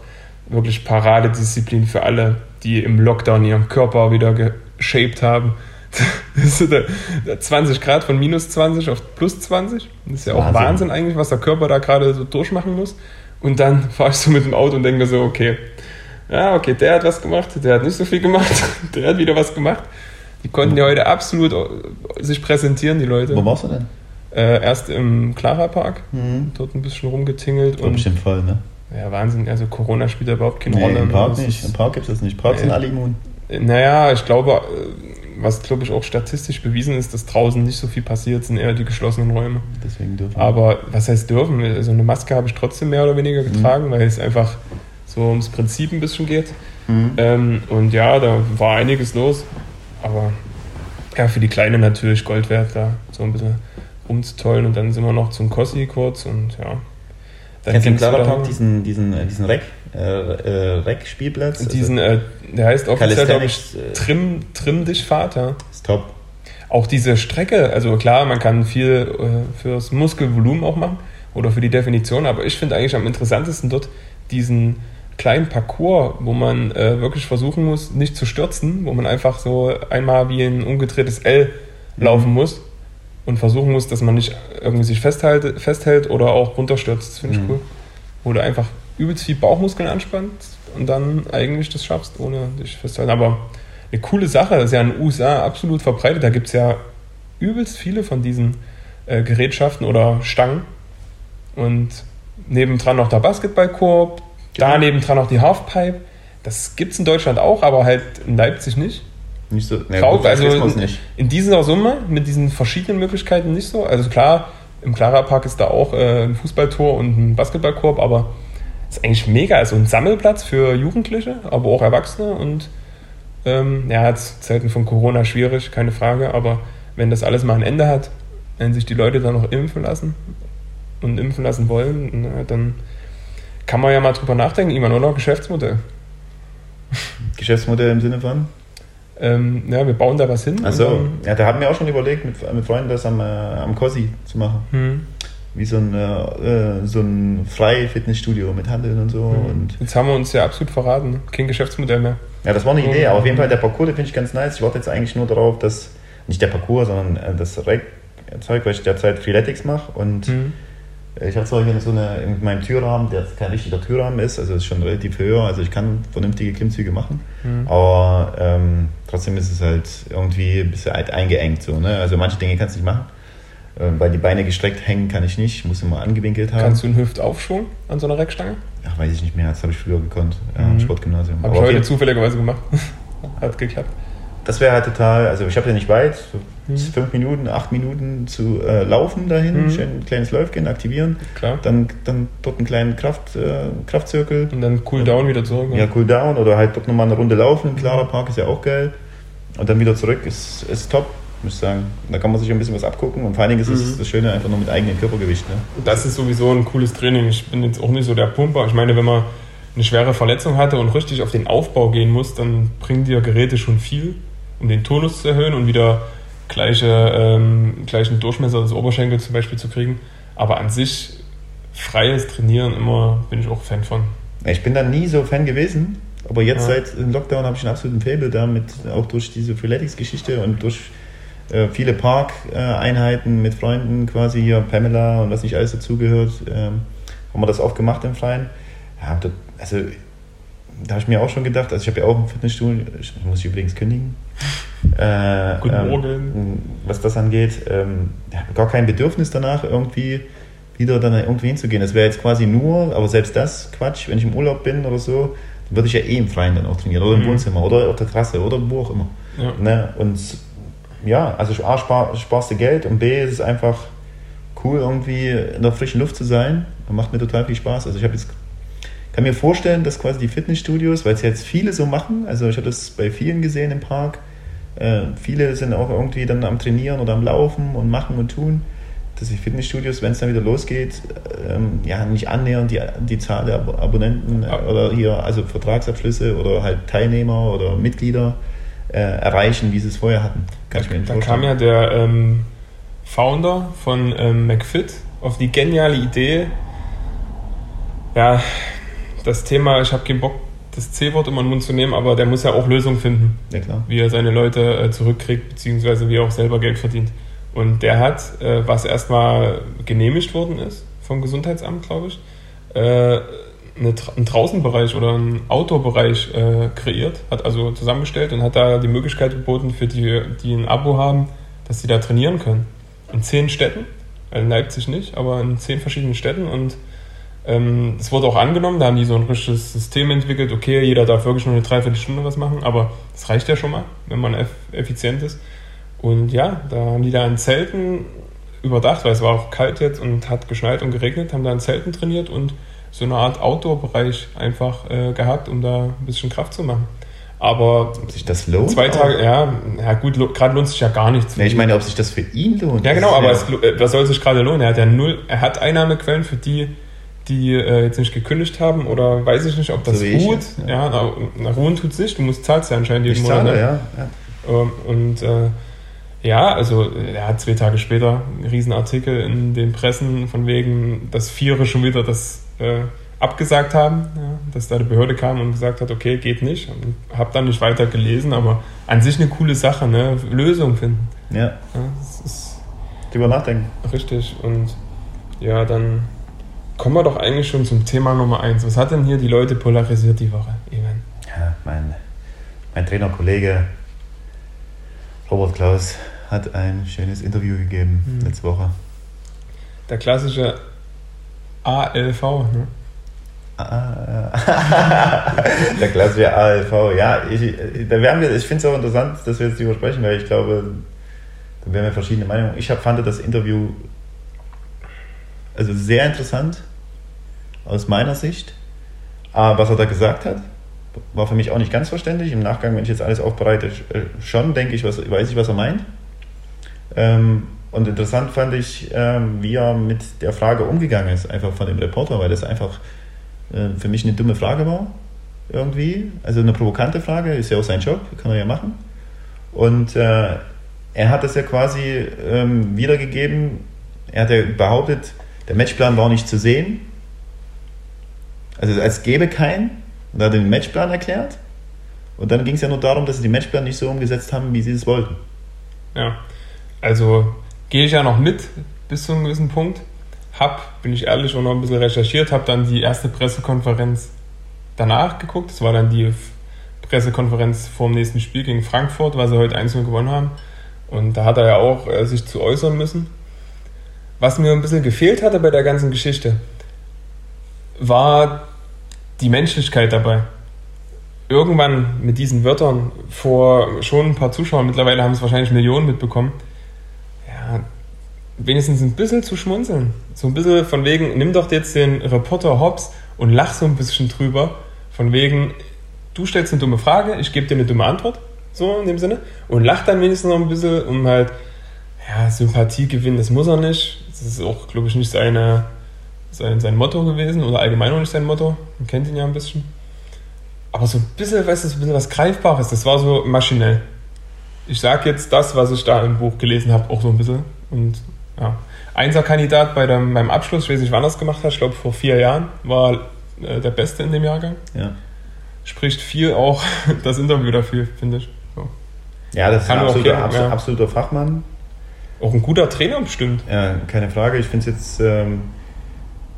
S1: wirklich Paradedisziplin für alle, die im Lockdown ihren Körper wieder geshaped haben. *laughs* Das ist der- der 20 Grad von minus 20 auf plus 20. Das ist ja auch
S2: Wahnsinn.
S1: Wahnsinn eigentlich, was der Körper da gerade so durchmachen muss. Und dann fahre ich so mit dem Auto und denke mir so, okay, ja, okay, der hat was gemacht, der hat nicht so viel gemacht, *laughs* der hat wieder was gemacht. Die konnten ja heute absolut äh, sich präsentieren, die Leute.
S2: Wo warst du denn?
S1: Äh, erst im Clara Park,
S2: Mhm.
S1: dort ein bisschen rumgetingelt
S2: War
S1: und
S2: bestimmt voll, ne?
S1: ja, Wahnsinn, also Corona spielt da überhaupt keine
S2: Nee,
S1: Rolle.
S2: im Park nicht. Im Park gibt es das nicht. Parks
S1: Nee.
S2: sind alle immun.
S1: Naja, ich glaube, äh, was glaube ich auch statistisch bewiesen ist, dass draußen nicht so viel passiert, sind eher die geschlossenen Räume.
S2: Deswegen dürfen
S1: Aber was heißt dürfen? Also eine Maske habe ich trotzdem mehr oder weniger getragen, weil es einfach so ums Prinzip ein bisschen geht.
S2: Mhm.
S1: Ähm, und ja, da war einiges los. Aber ja, für die Kleine natürlich Gold wert, da so ein bisschen rumzutollen. Und dann sind wir noch zum Kossi kurz und ja. Dann
S2: Kennst du im
S1: ging's
S2: Clara
S1: wieder-
S2: Park diesen, diesen, äh, diesen Rec, äh, äh, Rec-Spielplatz? Also,
S1: diesen, äh, der heißt offiziell, glaube ich,
S2: äh,
S1: Trim, Trim dich Vater.
S2: ist top.
S1: Auch diese Strecke, also klar, man kann viel äh, fürs Muskelvolumen auch machen oder für die Definition, aber ich finde eigentlich am interessantesten dort diesen kleinen Parcours, wo man äh, wirklich versuchen muss, nicht zu stürzen, wo man einfach so einmal wie ein umgedrehtes L laufen mhm. muss und versuchen muss, dass man nicht irgendwie sich festhält, festhält oder auch runterstürzt. Das finde ich mhm. cool. Wo du einfach übelst viel Bauchmuskeln anspannst und dann eigentlich das schaffst, ohne dich festzuhalten. Aber eine coole Sache, das ist ja in den USA absolut verbreitet. Da gibt es ja übelst viele von diesen äh, Gerätschaften oder Stangen. Und nebendran noch der Basketballkorb, genau. da nebendran noch die Halfpipe. Das gibt es in Deutschland auch, aber halt in Leipzig nicht.
S2: Nicht so,
S1: ne, Traurig, also in, nicht. in dieser Summe mit diesen verschiedenen Möglichkeiten nicht so. Also klar, im Clara Park ist da auch äh, ein Fußballtor und ein Basketballkorb, aber ist eigentlich mega. Also ein Sammelplatz für Jugendliche, aber auch Erwachsene und ähm, ja, jetzt Zeiten von Corona schwierig, keine Frage, aber wenn das alles mal ein Ende hat, wenn sich die Leute dann noch impfen lassen und impfen lassen wollen, na, dann kann man ja mal drüber nachdenken, immer nur noch Geschäftsmodell.
S2: Geschäftsmodell im Sinne von?
S1: Ähm, ja, wir bauen da was hin.
S2: Also, ja, da haben wir auch schon überlegt, mit, mit Freunden das am, äh, am Cosi zu machen. Hm. Wie so ein, äh, so ein freie Fitnessstudio mit Handeln und so. Hm. Und
S1: jetzt haben wir uns ja absolut verraten. Kein Geschäftsmodell mehr.
S2: Ja, das war eine Idee, aber auf jeden Fall der Parcours, den finde ich ganz nice. Ich warte jetzt eigentlich nur darauf, dass, nicht der Parcours, sondern äh, das Zeug, weil ich derzeit Freeletics mache und hm ich habe zwar hier so eine, in meinem Türrahmen, der kein richtiger Türrahmen ist, also ist schon relativ höher, also ich kann vernünftige Klimmzüge machen, mhm. aber ähm, trotzdem ist es halt irgendwie ein bisschen halt eingeengt. So, ne? Also manche Dinge kannst du nicht machen, weil die Beine gestreckt hängen kann ich nicht, muss immer angewinkelt haben.
S1: Kannst du einen Hüftaufschwung an so einer Reckstange?
S2: Ach, weiß ich nicht mehr, das habe ich früher gekonnt, ja, mhm. im Sportgymnasium.
S1: Habe ich heute zufälligerweise gemacht, *laughs* hat geklappt
S2: das wäre halt total, also ich habe ja nicht weit, so mhm. fünf Minuten, acht Minuten zu äh, laufen dahin, mhm. schön ein kleines Läufchen, aktivieren,
S1: Klar.
S2: Dann, dann dort einen kleinen Kraft, äh, Kraftzirkel.
S1: Und dann Cool Down wieder zurück.
S2: Ja, Cool Down oder halt dort nochmal eine Runde laufen, im Clara Park ist ja auch geil. Und dann wieder zurück ist, ist top, muss ich sagen. Da kann man sich ein bisschen was abgucken und vor allen Dingen ist es mhm. das Schöne einfach nur mit eigenem Körpergewicht. Ne?
S1: Das ist sowieso ein cooles Training. Ich bin jetzt auch nicht so der Pumper. Ich meine, wenn man eine schwere Verletzung hatte und richtig auf den Aufbau gehen muss, dann bringen dir Geräte schon viel um den Tonus zu erhöhen und wieder gleiche, ähm, gleichen Durchmesser des Oberschenkels zum Beispiel zu kriegen. Aber an sich freies Trainieren immer bin ich auch Fan von.
S2: Ich bin da nie so Fan gewesen, aber jetzt ja. seit dem Lockdown habe ich einen absoluten Faible damit, auch durch diese Freeletics-Geschichte und durch äh, viele Park-Einheiten mit Freunden quasi hier, Pamela und was nicht alles dazugehört, ähm, haben wir das oft gemacht im Freien. Ja, also da habe ich mir auch schon gedacht, also ich habe ja auch ein Fitnessstudio, ich muss ich übrigens kündigen.
S1: Äh, Guten ähm, Morgen.
S2: Ähm, was das angeht, ähm, ich habe gar kein Bedürfnis danach, irgendwie wieder dann irgendwie hinzugehen. Das wäre jetzt quasi nur, aber selbst das Quatsch, wenn ich im Urlaub bin oder so, dann würde ich ja eh im Freien dann auch trainieren oder im mhm. Wohnzimmer oder auf der Terrasse oder wo auch immer. Ja. Ne? Und ja, also A, spar, sparst du Geld und B, ist es einfach cool, irgendwie in der frischen Luft zu sein. Und macht mir total viel Spaß. Also ich habe jetzt kann mir vorstellen, dass quasi die Fitnessstudios, weil es jetzt viele so machen, also ich habe das bei vielen gesehen im Park, äh, viele sind auch irgendwie dann am Trainieren oder am Laufen und machen und tun, dass die Fitnessstudios, wenn es dann wieder losgeht, ähm, ja nicht annähernd die, die Zahl der Abonnenten äh, oder hier, also Vertragsabschlüsse oder halt Teilnehmer oder Mitglieder äh, erreichen, wie sie es vorher hatten.
S1: Kann da, ich mir da vorstellen. kam ja der ähm, Founder von ähm, McFit auf die geniale Idee, ja, das Thema, ich habe keinen Bock, das C-Wort immer in den Mund zu nehmen, aber der muss ja auch Lösungen finden,
S2: ja,
S1: wie er seine Leute äh, zurückkriegt, beziehungsweise wie er auch selber Geld verdient. Und der hat, äh, was erstmal genehmigt worden ist vom Gesundheitsamt, glaube ich, äh, eine, einen Draußenbereich oder einen Outdoor-Bereich äh, kreiert, hat also zusammengestellt und hat da die Möglichkeit geboten für die, die ein Abo haben, dass sie da trainieren können. In zehn Städten, in Leipzig nicht, aber in zehn verschiedenen Städten und ähm, es wurde auch angenommen, da haben die so ein richtiges System entwickelt, okay, jeder darf wirklich nur eine Dreiviertelstunde was machen, aber das reicht ja schon mal, wenn man effizient ist. Und ja, da haben die da in Zelten überdacht, weil es war auch kalt jetzt und hat geschneit und geregnet, haben da in Zelten trainiert und so eine Art Outdoor-Bereich einfach äh, gehabt, um da ein bisschen Kraft zu machen. Aber
S2: ob sich das lohnt?
S1: Zwei Tage, ja, ja gut, gerade lohnt sich ja gar nichts.
S2: Nee, ich meine, ob sich das für ihn lohnt.
S1: Ja, genau, aber es, äh, was soll sich gerade lohnen? Er hat ja null, er hat Einnahmequellen, für die die äh, jetzt nicht gekündigt haben oder weiß ich nicht, ob das so ruht. Ja, ja na, ruhen tut es nicht. Du musst zahlst ja anscheinend
S2: jeden ich Monat. Zahle, ne? ja. ja.
S1: Ähm, und äh, ja, also er hat zwei Tage später einen Riesenartikel in den Pressen von wegen, dass Viere schon wieder das äh, abgesagt haben, ja, dass da die Behörde kam und gesagt hat, okay, geht nicht. Habe dann nicht weiter gelesen, aber an sich eine coole Sache, ne? Lösung finden.
S2: Ja. ja
S1: das ist
S2: Drüber nachdenken.
S1: Richtig. Und ja, dann kommen wir doch eigentlich schon zum Thema Nummer eins. Was hat denn hier die Leute polarisiert die Woche, Evan?
S2: Ja, mein, mein Trainerkollege Robert Klaus hat ein schönes Interview gegeben mhm. letzte Woche.
S1: Der klassische ALV, ne?
S2: Ah, *laughs* der klassische ALV, ja. Ich, da werden wir, ich finde es auch interessant, dass wir jetzt darüber sprechen, weil ich glaube, da werden wir verschiedene Meinungen. Ich hab, fand das Interview also sehr interessant aus meiner Sicht. Aber was er da gesagt hat, war für mich auch nicht ganz verständlich. Im Nachgang, wenn ich jetzt alles aufbereite, äh, schon denke ich, was, weiß ich, was er meint. Ähm, und interessant fand ich, ähm, wie er mit der Frage umgegangen ist, einfach von dem Reporter, weil das einfach äh, für mich eine dumme Frage war, irgendwie. Also eine provokante Frage, ist ja auch sein Job, kann er ja machen. Und äh, er hat das ja quasi ähm, wiedergegeben. Er hat ja behauptet, der Matchplan war nicht zu sehen. Also als gäbe keinen. Und er hat den Matchplan erklärt. Und dann ging es ja nur darum, dass sie den Matchplan nicht so umgesetzt haben, wie sie es wollten.
S1: Ja, also gehe ich ja noch mit bis zu einem gewissen Punkt habe, bin ich ehrlich, auch noch ein bisschen recherchiert, habe dann die erste Pressekonferenz danach geguckt. Das war dann die Pressekonferenz vor dem nächsten Spiel gegen Frankfurt, weil sie heute 1 gewonnen haben. Und da hat er ja auch äh, sich zu äußern müssen. Was mir ein bisschen gefehlt hatte bei der ganzen Geschichte, war die Menschlichkeit dabei. Irgendwann mit diesen Wörtern vor schon ein paar Zuschauern, mittlerweile haben es wahrscheinlich Millionen mitbekommen, wenigstens ein bisschen zu schmunzeln. So ein bisschen von wegen, nimm doch jetzt den Reporter Hobbs und lach so ein bisschen drüber. Von wegen, du stellst eine dumme Frage, ich gebe dir eine dumme Antwort. So in dem Sinne. Und lach dann wenigstens noch ein bisschen, um halt, ja, Sympathie gewinnen, das muss er nicht. Das ist auch, glaube ich, nicht seine, sein, sein Motto gewesen oder allgemein auch nicht sein Motto. Man kennt ihn ja ein bisschen. Aber so ein bisschen, weißt du, so ein bisschen was Greifbares, das war so maschinell. Ich sage jetzt das, was ich da im Buch gelesen habe, auch so ein bisschen. Und ja. Einser-Kandidat bei dem, beim Abschluss, ich weiß nicht, wann er es gemacht hat, ich glaube vor vier Jahren, war äh, der Beste in dem Jahrgang.
S2: Ja.
S1: Spricht viel auch *laughs* das Interview dafür, finde ich. So.
S2: Ja, das Kann ist ein absoluter, absoluter, ja. absoluter, Fachmann.
S1: Auch ein guter Trainer bestimmt.
S2: Ja, keine Frage. Ich finde es jetzt, ähm,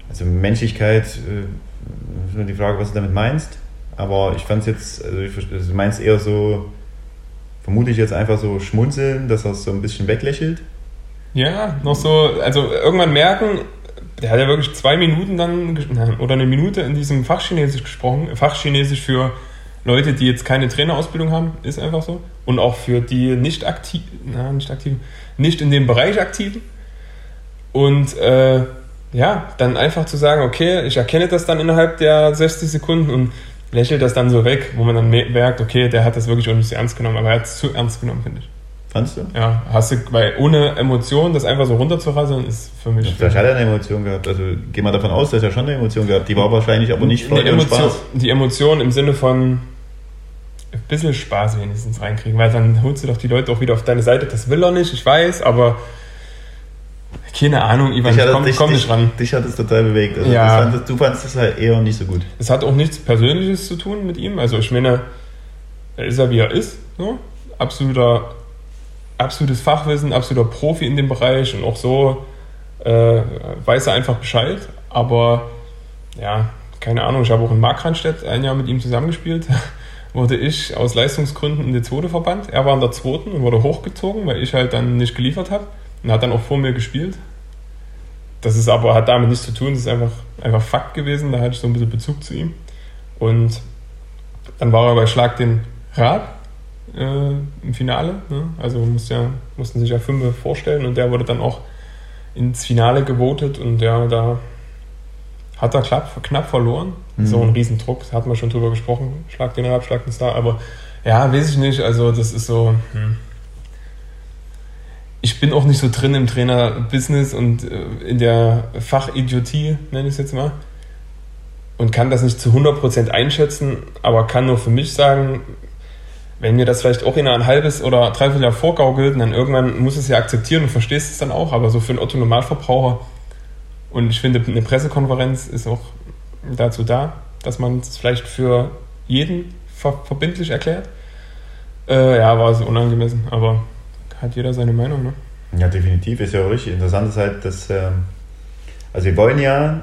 S2: also Menschlichkeit, äh, nur die Frage, was du damit meinst. Aber ich fand es jetzt, also ich, also meinst eher so, vermute ich jetzt einfach so schmunzeln, dass er es so ein bisschen weglächelt.
S1: Ja, noch so, also irgendwann merken, der hat ja wirklich zwei Minuten dann oder eine Minute in diesem Fachchinesisch gesprochen. Fachchinesisch für Leute, die jetzt keine Trainerausbildung haben, ist einfach so. Und auch für die nicht aktiv, na, nicht aktiv, nicht in dem Bereich aktiven. Und äh, ja, dann einfach zu sagen, okay, ich erkenne das dann innerhalb der 60 Sekunden und lächelt das dann so weg, wo man dann merkt, okay, der hat das wirklich auch nicht so ernst genommen, aber er hat es zu ernst genommen, finde ich.
S2: Fandst du?
S1: Ja, hast du, weil ohne Emotion das einfach so runterzurasseln ist für mich.
S2: Vielleicht hat er eine Emotion gehabt. Also geh mal davon aus, dass er schon eine Emotion gehabt. Die war wahrscheinlich aber nicht
S1: Freude und Spaß. Die Emotion im Sinne von ein bisschen Spaß wenigstens reinkriegen, weil dann holst du doch die Leute auch wieder auf deine Seite. Das will er nicht, ich weiß, aber keine Ahnung, Ivan, ich komm, dich, komm nicht ran.
S2: Dich hat es total bewegt.
S1: Also ja.
S2: Fandest, du fandest es halt eher nicht so gut.
S1: Es hat auch nichts Persönliches zu tun mit ihm. Also ich meine, er ist ja wie er ist. So. Absoluter absolutes Fachwissen, absoluter Profi in dem Bereich und auch so äh, weiß er einfach Bescheid. Aber ja, keine Ahnung, ich habe auch in Markranstädt ein Jahr mit ihm zusammengespielt. *laughs* wurde ich aus Leistungsgründen in die zweite verbannt. Er war in der zweiten und wurde hochgezogen, weil ich halt dann nicht geliefert habe und hat dann auch vor mir gespielt. Das ist aber, hat damit nichts zu tun, das ist einfach, einfach Fakt gewesen, da hatte ich so ein bisschen Bezug zu ihm. Und dann war er bei Schlag den Rad äh, im Finale. Ne? Also musste ja, mussten sich ja fünf vorstellen und der wurde dann auch ins Finale gewotet und ja, da hat er knapp, knapp verloren. Mhm. So ein Riesendruck, da hatten wir schon drüber gesprochen. Schlag den ab, schlag den Star. Aber ja, weiß ich nicht. Also, das ist so. Hm. Ich bin auch nicht so drin im Trainer-Business und äh, in der Fachidiotie, nenne ich es jetzt mal. Und kann das nicht zu 100% einschätzen, aber kann nur für mich sagen, wenn mir das vielleicht auch in ein halbes oder dreiviertel Jahr vorgaukelt, dann irgendwann muss es ja akzeptieren und verstehst es dann auch, aber so für einen Otto-Normalverbraucher und ich finde, eine Pressekonferenz ist auch dazu da, dass man es vielleicht für jeden ver verbindlich erklärt. Äh, ja, war es unangemessen, aber hat jeder seine Meinung, ne?
S2: Ja, definitiv. Ist ja auch richtig. Interessant ist halt, dass, ähm, also wir wollen ja,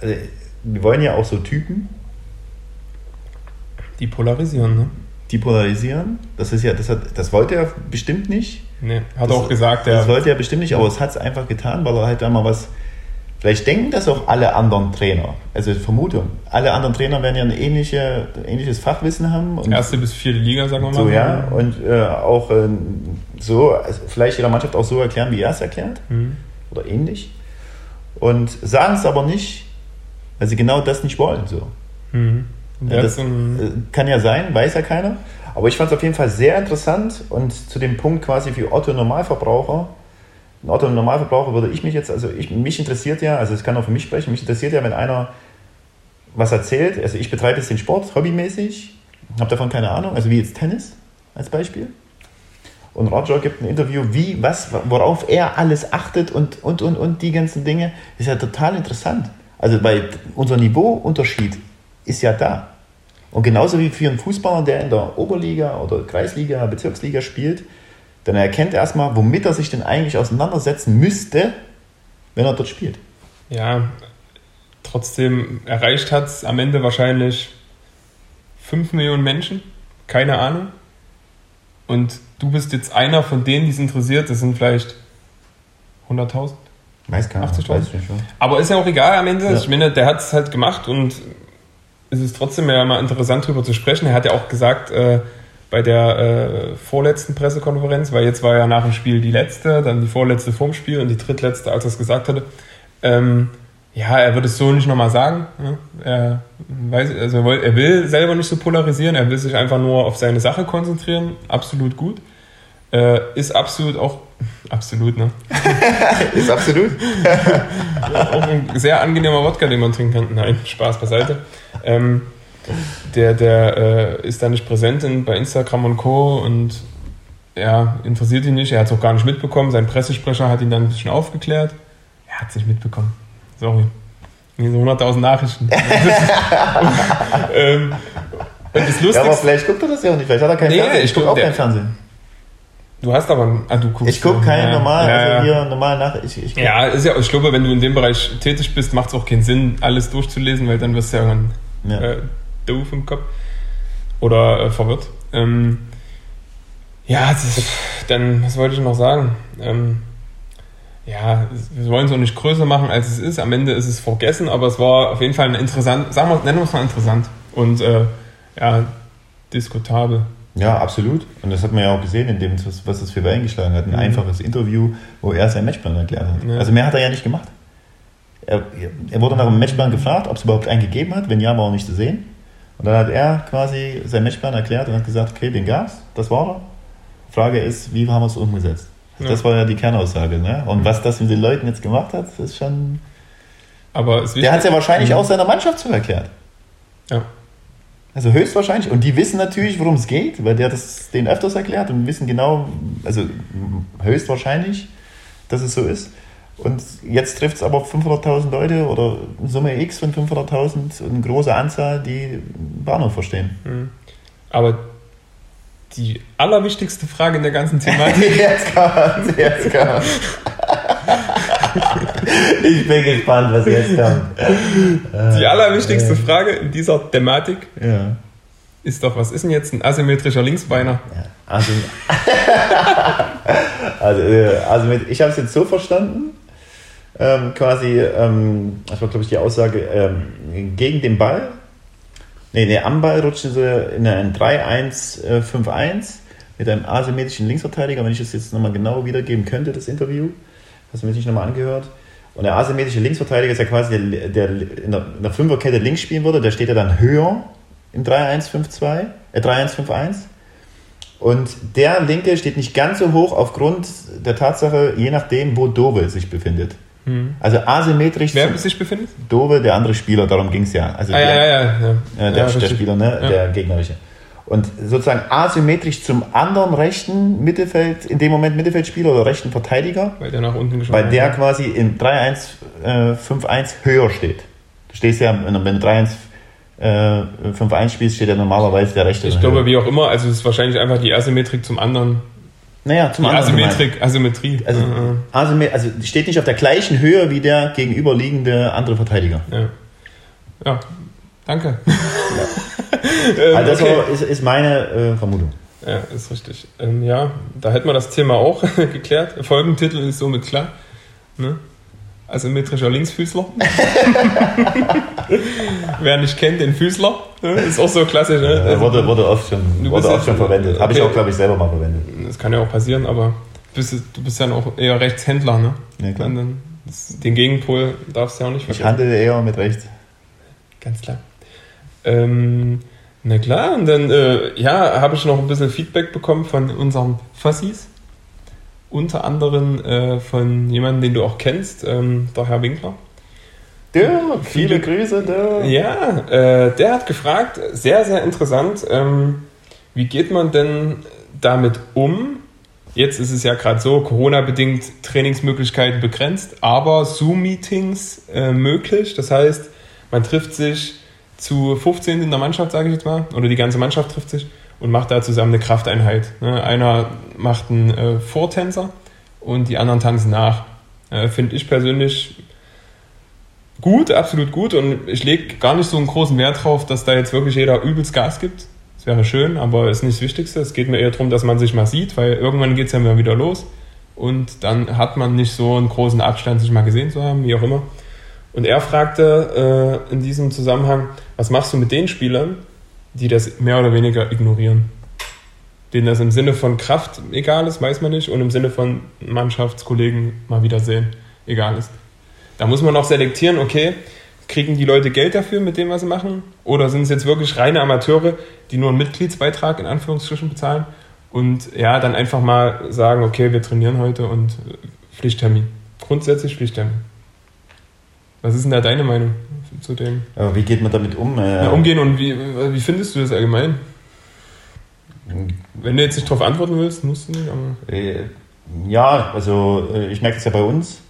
S2: also wir wollen ja auch so Typen.
S1: Die polarisieren, ne?
S2: Die polarisieren. Das ist ja, das hat, das wollte er bestimmt nicht.
S1: Nee, hat
S2: das,
S1: auch gesagt,
S2: ja. Das wollte er bestimmt nicht, aber es hat es einfach getan, weil er halt einmal was. Vielleicht denken das auch alle anderen Trainer. Also Vermutung. Alle anderen Trainer werden ja ein ähnliche, ähnliches Fachwissen haben.
S1: Und Erste bis vierte Liga, sagen wir mal.
S2: So, ja. Und äh, auch äh, so, also vielleicht jeder Mannschaft auch so erklären, wie er es erklärt. Mhm. Oder ähnlich. Und sagen es aber nicht, weil sie genau das nicht wollen. So. Mhm. Ja, das äh, kann ja sein, weiß ja keiner. Aber ich fand es auf jeden Fall sehr interessant und zu dem Punkt quasi für Otto Normalverbraucher. Ein Otto Normalverbraucher würde ich mich jetzt, also ich, mich interessiert ja, also es kann auch für mich sprechen, mich interessiert ja, wenn einer was erzählt. Also ich betreibe jetzt den Sport hobbymäßig, habe davon keine Ahnung, also wie jetzt Tennis als Beispiel. Und Roger gibt ein Interview, wie, was, worauf er alles achtet und, und, und, und die ganzen Dinge. ist ja total interessant. Also, weil unser Niveauunterschied ist ja da. Und genauso wie für einen Fußballer, der in der Oberliga oder Kreisliga, Bezirksliga spielt, dann erkennt er erstmal, womit er sich denn eigentlich auseinandersetzen müsste, wenn er dort spielt.
S1: Ja, trotzdem erreicht hat es am Ende wahrscheinlich 5 Millionen Menschen, keine Ahnung. Und du bist jetzt einer von denen, die es interessiert, das sind vielleicht 100.000.
S2: Weiß gar nicht. 80.000.
S1: Aber ist ja auch egal am Ende. Ja. Ich meine, der hat es halt gemacht und ist es trotzdem ja mal interessant darüber zu sprechen. Er hat ja auch gesagt, äh, bei der äh, vorletzten Pressekonferenz, weil jetzt war ja nach dem Spiel die letzte, dann die vorletzte vorm Spiel und die drittletzte, als er es gesagt hatte. Ähm, ja, er wird es so nicht nochmal sagen. Ne? Er, weiß, also er, will, er selber nicht so polarisieren, er will sich einfach nur auf seine Sache konzentrieren. Absolut gut. Äh, ist absolut auch absolut, ne? *laughs*
S2: ist absolut. *laughs*
S1: auch ein sehr angenehmer Wodka, den man trinken kann. Nein, Spaß beiseite. Ähm, der der äh, ist da nicht präsent in, bei Instagram und Co. und ja, interessiert ihn nicht. Er hat es auch gar nicht mitbekommen. Sein Pressesprecher hat ihn dann ein bisschen aufgeklärt. Er hat es nicht mitbekommen. Sorry. So 100.000 Nachrichten. *laughs*
S2: ähm, und das Lustigste, ja, aber vielleicht guckt er das ja auch nicht. Vielleicht hat er keinen nee, Fernsehen. Ich gucke auch kein Fernsehen.
S1: Du hast aber, ah, du guckst.
S2: Ich gucke keine ja, normal, ja, also hier normal nach. Ich,
S1: ich ja, ist ja, ich glaube, wenn du in dem Bereich tätig bist, macht es auch keinen Sinn, alles durchzulesen, weil dann wirst du ja irgendwann ja. Äh, doof im Kopf oder äh, verwirrt. Ähm, ja, ist, dann, was wollte ich noch sagen? Ähm, ja, wir wollen es auch nicht größer machen, als es ist. Am Ende ist es vergessen, aber es war auf jeden Fall ein interessant, sagen wir, nennen wir es mal interessant und äh, ja, diskutabel.
S2: Ja, absolut. Und das hat man ja auch gesehen, in dem, was, das für eingeschlagen hat. Ein mhm. einfaches Interview, wo er seinen Matchplan erklärt hat. Ja. Also mehr hat er ja nicht gemacht. Er, er wurde nach dem Matchplan gefragt, ob es überhaupt einen gegeben hat. Wenn ja, war er nicht zu sehen. Und dann hat er quasi seinen Matchplan erklärt und hat gesagt, okay, den gab's, das war er. Frage ist, wie haben wir es umgesetzt? Ja. Das war ja die Kernaussage. Ne? Und was das mit den Leuten jetzt gemacht hat, ist schon...
S1: Aber
S2: der hat es ja wahrscheinlich mhm. auch seiner Mannschaft so erklärt.
S1: Ja.
S2: Also höchstwahrscheinlich. Und die wissen natürlich, worum es geht, weil der das denen öfters erklärt und wissen genau, also höchstwahrscheinlich, dass es so ist. Und jetzt trifft es aber 500.000 Leute oder Summe X von 500.000, eine große Anzahl, die Bahnhof verstehen.
S1: Mhm. Aber die allerwichtigste Frage in der ganzen *laughs* Thematik.
S2: jetzt kommt, jetzt kommt. Ich bin gespannt, was jetzt kommt.
S1: Die allerwichtigste Frage in dieser Thematik
S2: ja.
S1: ist doch, was ist denn jetzt ein asymmetrischer Linksbeiner?
S2: Ja, also, *laughs* also, äh, also mit, ich habe es jetzt so verstanden, ähm, quasi, ähm, das war glaube ich die Aussage, ähm, gegen den Ball, nee, nee, am Ball rutschen sie in ein 3-1-5-1 äh, mit einem asymmetrischen Linksverteidiger, wenn ich das jetzt nochmal genau wiedergeben könnte, das Interview. Hast du mir nicht nochmal angehört? Und der asymmetrische Linksverteidiger ist ja quasi der, der in der, in der Fünferkette links spielen würde. Der steht ja dann höher im 3-1-5-2, äh 3-1-5-1. Und der Linke steht nicht ganz so hoch aufgrund der Tatsache, je nachdem, wo Dove sich befindet. Mhm. Also asymmetrisch.
S1: Wer sich befindet?
S2: Dove, der andere Spieler, darum ging es ja. Also
S1: ah,
S2: der,
S1: ja, ja, ja.
S2: Äh, der, der Spieler, ne? der gegnerische. Und sozusagen asymmetrisch zum anderen rechten Mittelfeld, in dem Moment Mittelfeldspieler oder rechten Verteidiger.
S1: Weil der nach unten
S2: geschoben Weil der quasi im 3-1-5-1 äh, höher steht. Du stehst ja, wenn du 3-1 äh, 5-1 spielst, steht ja normalerweise der rechte.
S1: Ich glaube, wie auch immer, also es ist wahrscheinlich einfach die Asymmetrik zum anderen.
S2: Naja, zum
S1: Die
S2: anderen.
S1: Asymmetrik, Asymmetrie.
S2: Also,
S1: Mhm.
S2: also, also steht nicht auf der gleichen Höhe wie der gegenüberliegende andere Verteidiger.
S1: ja. ja, danke. *laughs* ähm,
S2: Also das
S1: okay.
S2: ist, ist meine äh, Vermutung.
S1: Ja, ist richtig. Ähm, ja, da hätten wir das Thema auch *laughs* geklärt. Folgentitel ist somit klar. Ne? Asymmetrischer Linksfüßler. *laughs* Wer nicht kennt, den Füßler. Ne? Ist auch so klassisch. Ne?
S2: Äh, wurde, wurde oft schon, wurde oft schon verwendet. Habe ich
S1: okay.
S2: auch, glaube ich, selber mal verwendet.
S1: Das kann ja auch passieren, aber du bist, du bist ja auch eher Rechtshändler. Ne?
S2: Ja, klar.
S1: Dann, den Gegenpol darfst du ja auch nicht
S2: Ich
S1: vergessen.
S2: handle eher mit rechts.
S1: Ganz klar. Ähm, na klar, und dann äh, ja, habe ich noch ein bisschen Feedback bekommen von unseren Fassis. Unter anderem äh, von jemandem, den du auch kennst, ähm, der Herr Winkler.
S2: Der, viele Grüße, der.
S1: Ja, äh, der hat gefragt, sehr, sehr interessant, ähm, wie geht man denn damit um? Jetzt ist es ja gerade so, Corona-bedingt Trainingsmöglichkeiten begrenzt, aber Zoom-Meetings äh, möglich. Das heißt, man trifft sich zu 15 in der Mannschaft, sage ich jetzt mal, oder die ganze Mannschaft trifft sich und macht da zusammen eine Krafteinheit. Ne? Einer macht einen äh, Vortänzer und die anderen tanzen nach. Äh, Finde ich persönlich gut, absolut gut und ich lege gar nicht so einen großen Wert drauf, dass da jetzt wirklich jeder übelst Gas gibt. Das wäre schön, aber ist nicht das Wichtigste. Es geht mir eher darum, dass man sich mal sieht, weil irgendwann geht es ja mal wieder los und dann hat man nicht so einen großen Abstand, sich mal gesehen zu haben, wie auch immer. Und er fragte äh, in diesem Zusammenhang, was machst du mit den Spielern, die das mehr oder weniger ignorieren? Denen das im Sinne von Kraft egal ist, weiß man nicht, und im Sinne von Mannschaftskollegen mal wieder sehen, egal ist. Da muss man auch selektieren, okay, kriegen die Leute Geld dafür mit dem, was sie machen? Oder sind es jetzt wirklich reine Amateure, die nur einen Mitgliedsbeitrag in Anführungsstrichen bezahlen und ja, dann einfach mal sagen, okay, wir trainieren heute und Pflichttermin. Grundsätzlich Pflichttermin. Was ist denn da deine Meinung zu dem
S2: Aber wie geht man damit um? Äh,
S1: ja, Umgehen und wie, wie findest du das allgemein? Wenn du jetzt nicht darauf antworten willst, musst du nicht, aber.
S2: Äh, ja, also äh, ich merke das ja bei uns.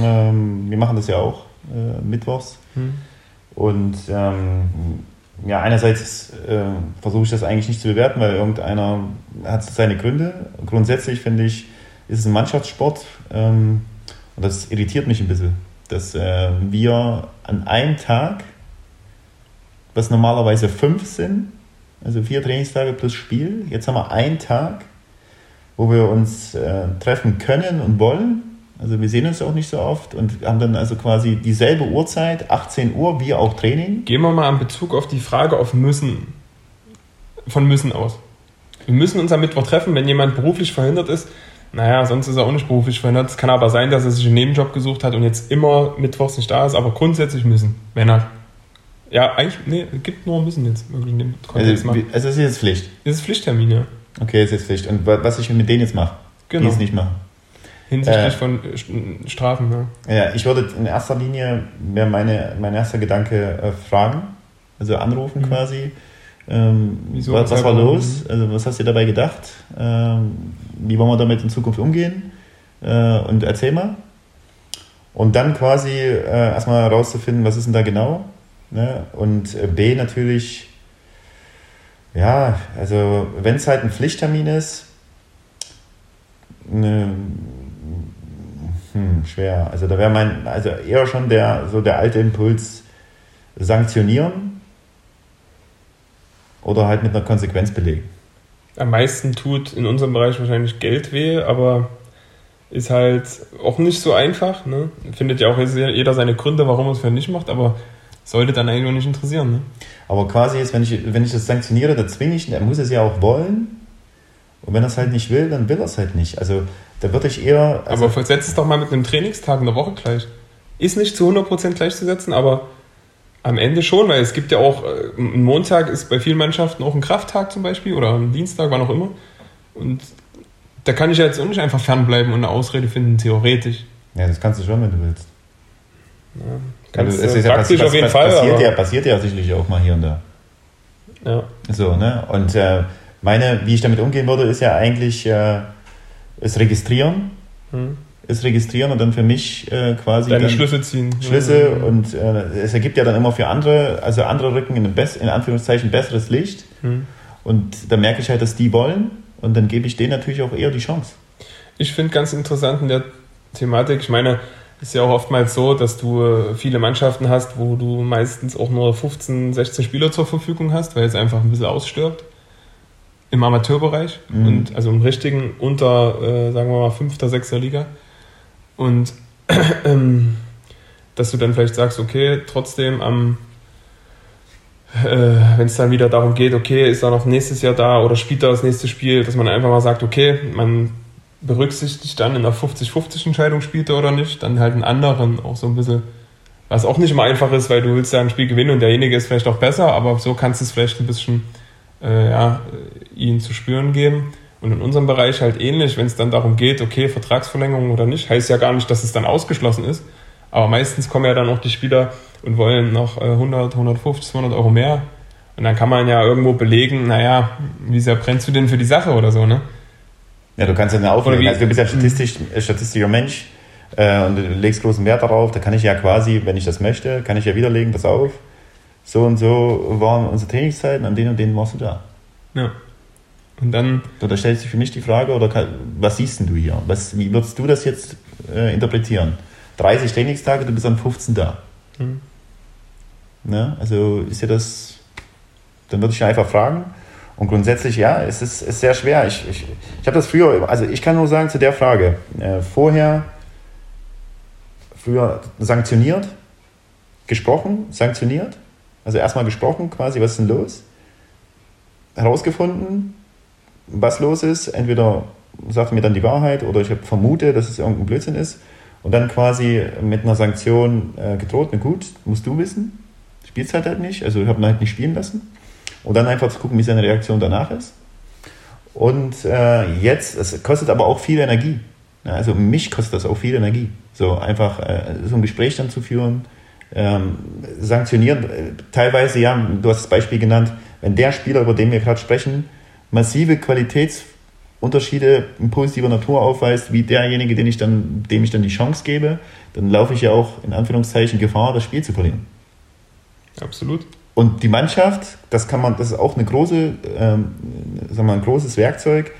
S2: Ähm, wir machen das ja auch äh, mittwochs.
S1: Hm.
S2: Und ähm, ja, einerseits versuche ich das eigentlich nicht zu bewerten, weil irgendeiner hat seine Gründe. Grundsätzlich finde ich, ist es ein Mannschaftssport ähm, und das irritiert mich ein bisschen, dass äh, wir an einem Tag, was normalerweise fünf sind, also vier Trainingstage plus Spiel, jetzt haben wir einen Tag, wo wir uns äh, treffen können und wollen. Also wir sehen uns auch nicht so oft und haben dann also quasi dieselbe Uhrzeit, 18 Uhr, wie auch Training.
S1: Gehen wir mal in Bezug auf die Frage auf müssen. Von müssen aus. Wir müssen uns am Mittwoch treffen, wenn jemand beruflich verhindert ist. Naja, sonst ist er auch nicht beruflich verhindert. Es kann aber sein, dass er sich einen Nebenjob gesucht hat und jetzt immer mittwochs nicht da ist, aber grundsätzlich müssen. Wenn er. Ja, eigentlich, nee, es gibt nur müssen jetzt. Wirklich in dem Kontext
S2: Also, also es ist jetzt Pflicht.
S1: Das ist Pflichttermin, ja.
S2: Okay, es ist jetzt Pflicht. Und wa- was ich mit denen jetzt mache,
S1: Genau.
S2: die es nicht machen.
S1: Hinsichtlich
S2: Äh.
S1: von äh, St- Strafen, ja.
S2: Ja, ich würde in erster Linie, wäre meine, mein erster Gedanke, äh, fragen, also anrufen
S1: Mhm.
S2: quasi. Ähm,
S1: Wieso,
S2: was, was war los? Also was hast du dir dabei gedacht? Ähm, wie wollen wir damit in Zukunft umgehen? Äh, und erzähl mal. Und dann quasi äh, erstmal herauszufinden, was ist denn da genau? Ne? Und äh, B natürlich, ja, also wenn es halt ein Pflichttermin ist, ne, hm, schwer. Also da wäre mein, also eher schon der, so der alte Impuls sanktionieren oder halt mit einer Konsequenz belegen.
S1: Am meisten tut in unserem Bereich wahrscheinlich Geld weh, aber ist halt auch nicht so einfach. Ne? Findet ja auch jeder seine Gründe, warum er es vielleicht nicht macht, aber sollte dann eigentlich auch nicht interessieren. Ne?
S2: Aber quasi jetzt, wenn ich, wenn ich das sanktioniere, dann zwinge ich ihn, er muss es ja auch wollen. Und wenn er es halt nicht will, dann will er es halt nicht. Also da würde ich eher. Also,
S1: aber versetzt es doch mal mit einem Trainingstag in der Woche gleich. Ist nicht zu 100% gleichzusetzen, aber am Ende schon, weil es gibt ja auch, äh, ein Montag ist bei vielen Mannschaften auch ein Krafttag zum Beispiel oder ein Dienstag, wann auch immer. Und da kann ich ja jetzt auch nicht einfach fernbleiben und eine Ausrede finden, theoretisch.
S2: ja, das kannst du schon, wenn du willst.
S1: Ja,
S2: Also,
S1: kannst,
S2: es
S1: äh,
S2: ist ja
S1: praktisch
S2: passi-
S1: auf jeden Fall.
S2: Passiert ja, passiert ja sicherlich auch mal hier und da.
S1: ja.
S2: So, ne? Und äh, meine, wie ich damit umgehen würde, ist ja eigentlich äh, es registrieren.
S1: Hm.
S2: Es registrieren und dann für mich äh, quasi
S1: Deine Schlüsse ziehen.
S2: Schlüsse mhm. und äh, es ergibt ja dann immer für andere, also andere rücken in, Best, in Anführungszeichen besseres Licht mhm. und da merke ich halt, dass die wollen und dann gebe ich denen natürlich auch eher die Chance.
S1: Ich finde ganz interessant in der Thematik, ich meine, ist ja auch oftmals so, dass du äh, viele Mannschaften hast, wo du meistens auch nur 15, 16 Spieler zur Verfügung hast, weil es einfach ein bisschen ausstirbt im Amateurbereich mhm. und also im richtigen unter, äh, sagen wir mal, fünfter, sechster Liga. Und *clears throat* ähm, dass du dann vielleicht sagst, okay, trotzdem am, äh, wenn es dann wieder darum geht, okay, ist er noch nächstes Jahr da oder spielt er das nächste Spiel, dass man einfach mal sagt, okay, man berücksichtigt dann in der 50-50 Entscheidung spielt er oder nicht, dann halt einen anderen auch so ein bisschen, was auch nicht immer einfach ist, weil du willst ja ein Spiel gewinnen und derjenige ist vielleicht auch besser, aber so kannst du es vielleicht ein bisschen äh, ja, ihn zu spüren geben. Und in unserem Bereich halt ähnlich, wenn es dann darum geht, okay, Vertragsverlängerung oder nicht, heißt ja gar nicht, dass es dann ausgeschlossen ist. Aber meistens kommen ja dann auch die Spieler und wollen noch 100, 150, 200 Euro mehr. Und dann kann man ja irgendwo belegen, naja, wie sehr brennst du denn für die Sache oder so, ne?
S2: Ja, du kannst ja eine auflegen. Also du bist ja statistisch, äh, statistischer Mensch äh, und du legst großen Wert darauf. Da kann ich ja quasi, wenn ich das möchte, kann ich ja widerlegen, pass auf, so und so waren unsere Trainingszeiten, an denen und denen warst du da.
S1: Ja. Und dann.
S2: Da stellt sich für mich die Frage, oder kann, was siehst denn du hier? Was, wie würdest du das jetzt äh, interpretieren? 30 Trainingstage, du bist an 15 da. Mhm. Ne? Also ist ja das. Dann würde ich einfach fragen. Und grundsätzlich, ja, es ist, ist sehr schwer. Ich, ich, ich habe das früher, also ich kann nur sagen zu der Frage, äh, vorher, früher sanktioniert, gesprochen, sanktioniert, also erstmal gesprochen quasi, was ist denn los? Herausgefunden, was los ist. Entweder sagt mir dann die Wahrheit oder ich vermute, dass es irgendein Blödsinn ist. Und dann quasi mit einer Sanktion äh, gedroht, na gut, musst du wissen. Spielst halt halt nicht, also ich habe ihn halt nicht spielen lassen. Und dann einfach zu gucken, wie seine Reaktion danach ist. Und äh, jetzt, es kostet aber auch viel Energie. Ja, also mich kostet das auch viel Energie. So einfach äh, so ein Gespräch dann zu führen, ähm, sanktionieren. Teilweise, ja, du hast das Beispiel genannt, wenn der Spieler, über den wir gerade sprechen, massive Qualitätsunterschiede in positiver Natur aufweist, wie derjenige, den ich dann, dem ich dann die Chance gebe, dann laufe ich ja auch in Anführungszeichen Gefahr, das Spiel zu verlieren.
S1: Absolut.
S2: Und die Mannschaft, das kann man, das ist auch eine große, ähm, sagen wir, ein großes Werkzeug,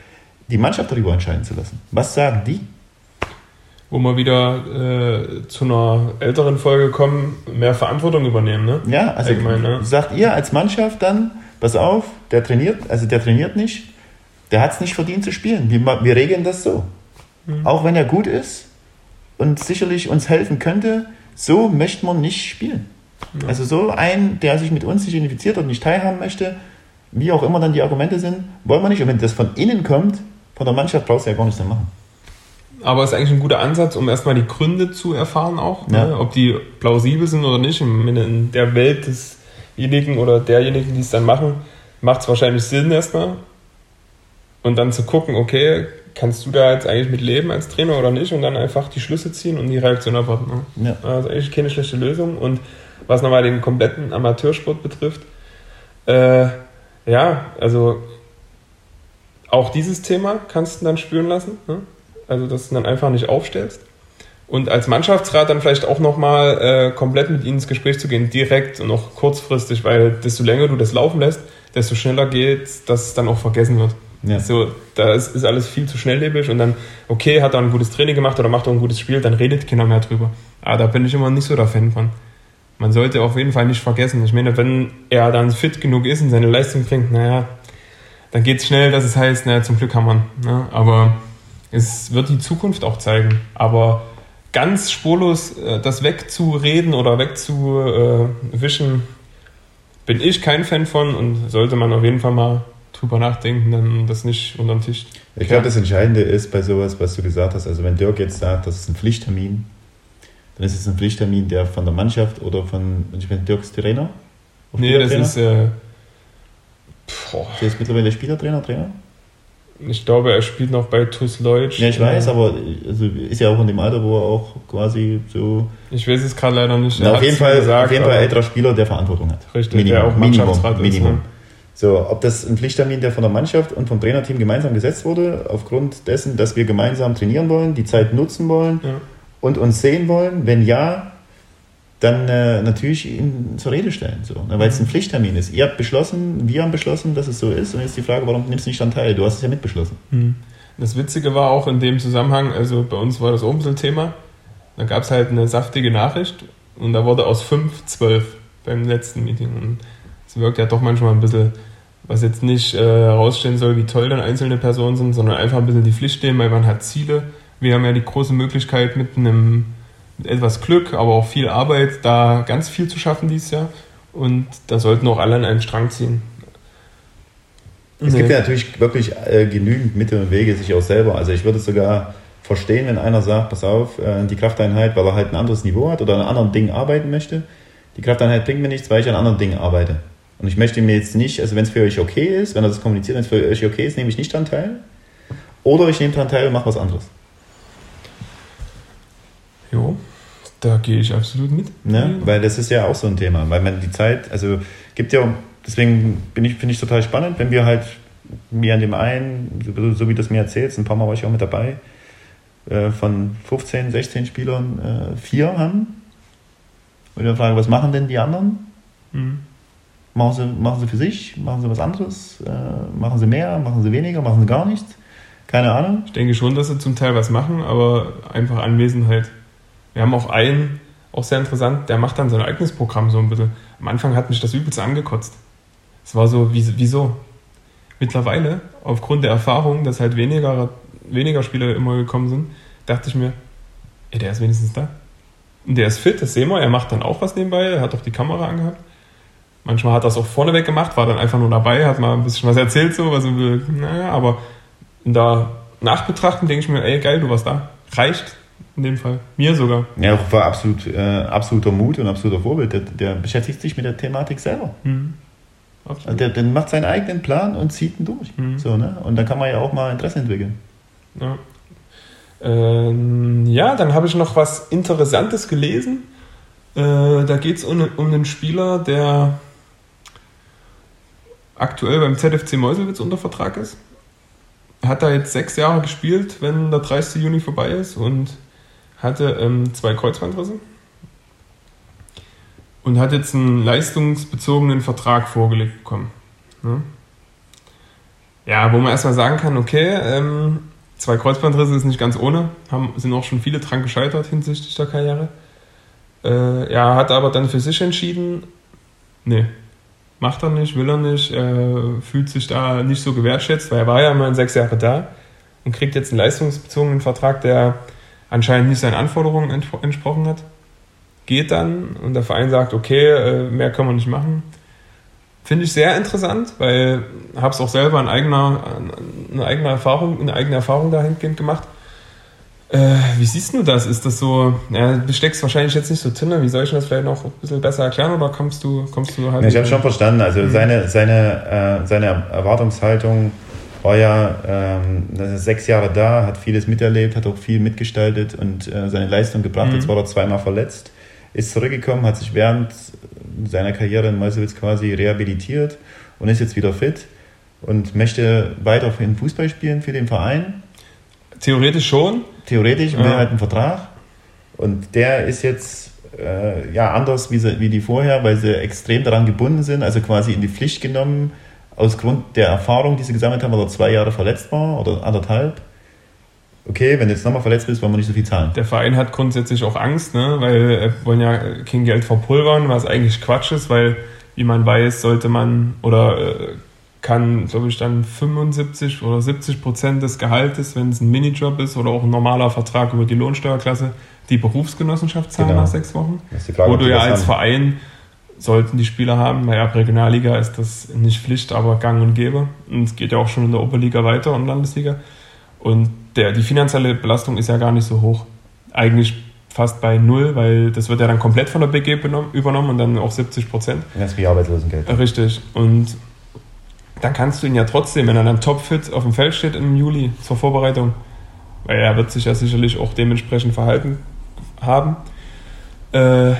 S2: die Mannschaft darüber entscheiden zu lassen. Was sagen die?
S1: Wo wir wieder äh, zu einer älteren Folge kommen, mehr Verantwortung übernehmen, ne?
S2: Ja, also Allgemein, ne? sagt ihr als Mannschaft dann, pass auf, der trainiert, also der trainiert nicht, der hat es nicht verdient zu spielen. Wir, wir regeln das so. Mhm. Auch wenn er gut ist und sicherlich uns helfen könnte, so möchte man nicht spielen. Ja. Also so ein, der sich mit uns nicht identifiziert und nicht teilhaben möchte, wie auch immer dann die Argumente sind, wollen wir nicht. Und wenn das von innen kommt, von der Mannschaft brauchst du ja gar nichts mehr machen.
S1: Aber es ist eigentlich ein guter Ansatz, um erstmal die Gründe zu erfahren auch, ja. ne? ob die plausibel sind oder nicht. In der Welt des desjenigen oder derjenigen, die es dann machen, macht es wahrscheinlich Sinn erstmal. Und dann zu gucken, okay, kannst du da jetzt eigentlich mit leben als Trainer oder nicht? Und dann einfach die Schlüsse ziehen und die Reaktion erwarten. Ne? Ja. Also eigentlich keine schlechte Lösung. Und was nochmal den kompletten Amateursport betrifft, äh, ja, also auch dieses Thema kannst du dann spüren lassen. Ne? Also, dass du dann einfach nicht aufstellst und als Mannschaftsrat dann vielleicht auch nochmal äh, komplett mit ihnen ins Gespräch zu gehen, direkt und auch kurzfristig, weil desto länger du das laufen lässt, desto schneller geht, dass es dann auch vergessen wird. Ja. So, da ist, ist, alles viel zu schnelllebig und dann, okay, hat er ein gutes Training gemacht oder macht er ein gutes Spiel, dann redet keiner mehr drüber. Aber da bin ich immer nicht so der Fan von. Man sollte auf jeden Fall nicht vergessen. Ich meine, wenn er dann fit genug ist und seine Leistung bringt, naja, dann geht es schnell, dass es heißt, naja, zum Glück kann man. Ne? Aber es wird die Zukunft auch zeigen. Aber ganz spurlos äh, das wegzureden oder wegzuwischen, bin ich kein Fan von und sollte man auf jeden Fall mal drüber nachdenken, dann das nicht unter den Tisch.
S2: Ich glaube, das Entscheidende ist bei sowas, was du gesagt hast, also wenn Dirk jetzt sagt, das ist ein Pflichttermin, dann ist es ein Pflichttermin, der von der Mannschaft oder von, ich meine, Dirks Trainer?
S1: Nee, das ist. Äh,
S2: boah. Der ist mittlerweile Spielertrainer, Trainer?
S1: Ich glaube, er spielt noch bei TuS Leutsch.
S2: Ja, ich weiß, aber also ist ja auch in dem Alter, wo er auch quasi so.
S1: Ich weiß es gerade leider nicht.
S2: Na, auf jeden Fall, gesagt, auf jeden Fall älterer Spieler, der Verantwortung hat.
S1: Richtig, Minimum, der auch Mannschaftsrat
S2: Minimum, ist. Minimum. Ne? So, ob das ein Pflichttermin, der von der Mannschaft und vom Trainerteam gemeinsam gesetzt wurde, aufgrund dessen, dass wir gemeinsam trainieren wollen, die Zeit nutzen wollen ja. und uns sehen wollen, wenn ja, dann äh, natürlich ihn zur Rede stellen, so, ne, weil es ein Pflichttermin ist. Ihr habt beschlossen, wir haben beschlossen, dass es so ist und jetzt die Frage, warum nimmst du nicht daran teil? Du hast es ja mitbeschlossen.
S1: Mhm. Das Witzige war auch in dem Zusammenhang, also bei uns war das auch ein bisschen Thema, da gab es halt eine saftige Nachricht und da wurde aus 5 12 beim letzten Meeting und es wirkt ja doch manchmal ein bisschen, was jetzt nicht äh, herausstellen soll, wie toll dann einzelne Personen sind, sondern einfach ein bisschen die Pflicht stehen, weil man hat Ziele. Wir haben ja die große Möglichkeit mit einem etwas Glück, aber auch viel Arbeit, da ganz viel zu schaffen dieses Jahr. Und da sollten auch alle an einen Strang ziehen.
S2: Es nee. gibt ja natürlich wirklich äh, genügend Mittel und Wege, sich auch selber. Also ich würde sogar verstehen, wenn einer sagt, pass auf, äh, die Krafteinheit, weil er halt ein anderes Niveau hat oder an einem anderen Ding arbeiten möchte. Die Krafteinheit bringt mir nichts, weil ich an anderen Dingen arbeite. Und ich möchte mir jetzt nicht, also wenn es für euch okay ist, wenn er das kommuniziert, wenn es für euch okay ist, nehme ich nicht daran teil. Oder ich nehme daran teil und mache was anderes.
S1: Jo, da gehe ich absolut mit.
S2: Ja, weil das ist ja auch so ein Thema, weil man die Zeit, also gibt ja, deswegen bin ich, finde ich total spannend, wenn wir halt mir an dem einen, so, so wie du es mir erzählst, ein paar Mal war ich auch mit dabei, äh, von 15, 16 Spielern äh, vier haben. Und dann frage, was machen denn die anderen? Mhm. Machen, sie, machen sie für sich? Machen sie was anderes? Äh, machen sie mehr? Machen sie weniger? Machen sie gar nichts? Keine Ahnung.
S1: Ich denke schon, dass sie zum Teil was machen, aber einfach Anwesenheit. Wir haben auch einen, auch sehr interessant, der macht dann sein eigenes Programm so ein bisschen. Am Anfang hat mich das übelst angekotzt. Es war so, wieso? Mittlerweile, aufgrund der Erfahrung, dass halt weniger, weniger Spieler immer gekommen sind, dachte ich mir, ey, der ist wenigstens da. Und der ist fit, das sehen wir, er macht dann auch was nebenbei, er hat auch die Kamera angehabt. Manchmal hat er es auch vorneweg gemacht, war dann einfach nur dabei, hat mal ein bisschen was erzählt, so, was, naja, aber in der Nachbetrachtung denke ich mir, ey, geil, du warst da. Reicht, in dem Fall. Mir sogar.
S2: Ja, auch war absolut, äh, absoluter Mut und absoluter Vorbild. Der, der, beschäftigt sich mit der Thematik selber. Mhm. Also der, der, macht seinen eigenen Plan und zieht ihn durch. Mhm. So, ne? Und da kann man ja auch mal Interesse entwickeln.
S1: Ja, ähm, ja dann habe ich noch was Interessantes gelesen. Äh, da geht es um, um einen Spieler, der aktuell beim ZFC Meuselwitz unter Vertrag ist. Hat da jetzt sechs Jahre gespielt, wenn der 30. Juni vorbei ist und hatte ähm, zwei Kreuzbandrisse und hat jetzt einen leistungsbezogenen Vertrag vorgelegt bekommen. Ne? Ja, wo man erstmal sagen kann, okay, ähm, zwei Kreuzbandrisse ist nicht ganz ohne, haben, sind auch schon viele dran gescheitert hinsichtlich der Karriere. Äh, er hat aber dann für sich entschieden, nee, macht er nicht, will er nicht, er fühlt sich da nicht so gewertschätzt, weil er war ja immerhin sechs Jahre da und kriegt jetzt einen leistungsbezogenen Vertrag, der anscheinend nicht seinen Anforderungen entsprochen hat. Geht dann und der Verein sagt, okay, äh, mehr können wir nicht machen. Finde ich sehr interessant, weil habe es auch selber in eigener, eine eigene Erfahrung, eine eigene Erfahrung dahingehend gemacht. Äh, wie siehst du das? Ist das so, ja, du steckst wahrscheinlich jetzt nicht so drin, wie soll ich das vielleicht noch ein bisschen besser erklären oder kommst du, kommst du
S2: halt. Ja, ich habe schon verstanden, also mhm. seine, seine, äh, seine Erwartungshaltung war ja ähm, sechs Jahre da, hat vieles miterlebt, hat auch viel mitgestaltet und äh, seine Leistung gebracht. Mhm. Jetzt war er zweimal verletzt, ist zurückgekommen, hat sich während seiner Karriere in Meuselwitz quasi rehabilitiert und ist jetzt wieder fit und möchte weiterhin Fußball spielen für den Verein.
S1: Theoretisch schon.
S2: Theoretisch, ja. will halt einen Vertrag. Und der ist jetzt äh, ja anders wie, sie, wie die vorher, weil sie extrem daran gebunden sind, also quasi in die Pflicht genommen aus Grund der Erfahrung, die sie gesammelt haben, weil er zwei Jahre verletzt war oder anderthalb. Okay, wenn du jetzt nochmal verletzt bist, wollen wir nicht so viel zahlen.
S1: Der Verein hat grundsätzlich auch Angst, ne? weil wir wollen ja kein Geld verpulvern, was eigentlich Quatsch ist, weil, wie man weiß, sollte man oder äh, kann, glaube ich, dann 75 oder 70 Prozent des Gehaltes, wenn es ein Minijob ist oder auch ein normaler Vertrag über die Lohnsteuerklasse, die Berufsgenossenschaft zahlen genau. nach sechs Wochen. Frage, wo du ja als haben. Verein sollten die Spieler haben. Naja, Regionalliga ist das nicht Pflicht, aber gang und gäbe. Und es geht ja auch schon in der Oberliga weiter und Landesliga. Und der, die finanzielle Belastung ist ja gar nicht so hoch. Eigentlich fast bei null, weil das wird ja dann komplett von der BG übernommen und dann auch 70 Prozent.
S2: Ganz wie Arbeitslosengeld.
S1: Richtig. Und dann kannst du ihn ja trotzdem, wenn er dann topfit auf dem Feld steht im Juli zur Vorbereitung, weil er wird sich ja sicherlich auch dementsprechend verhalten haben, äh,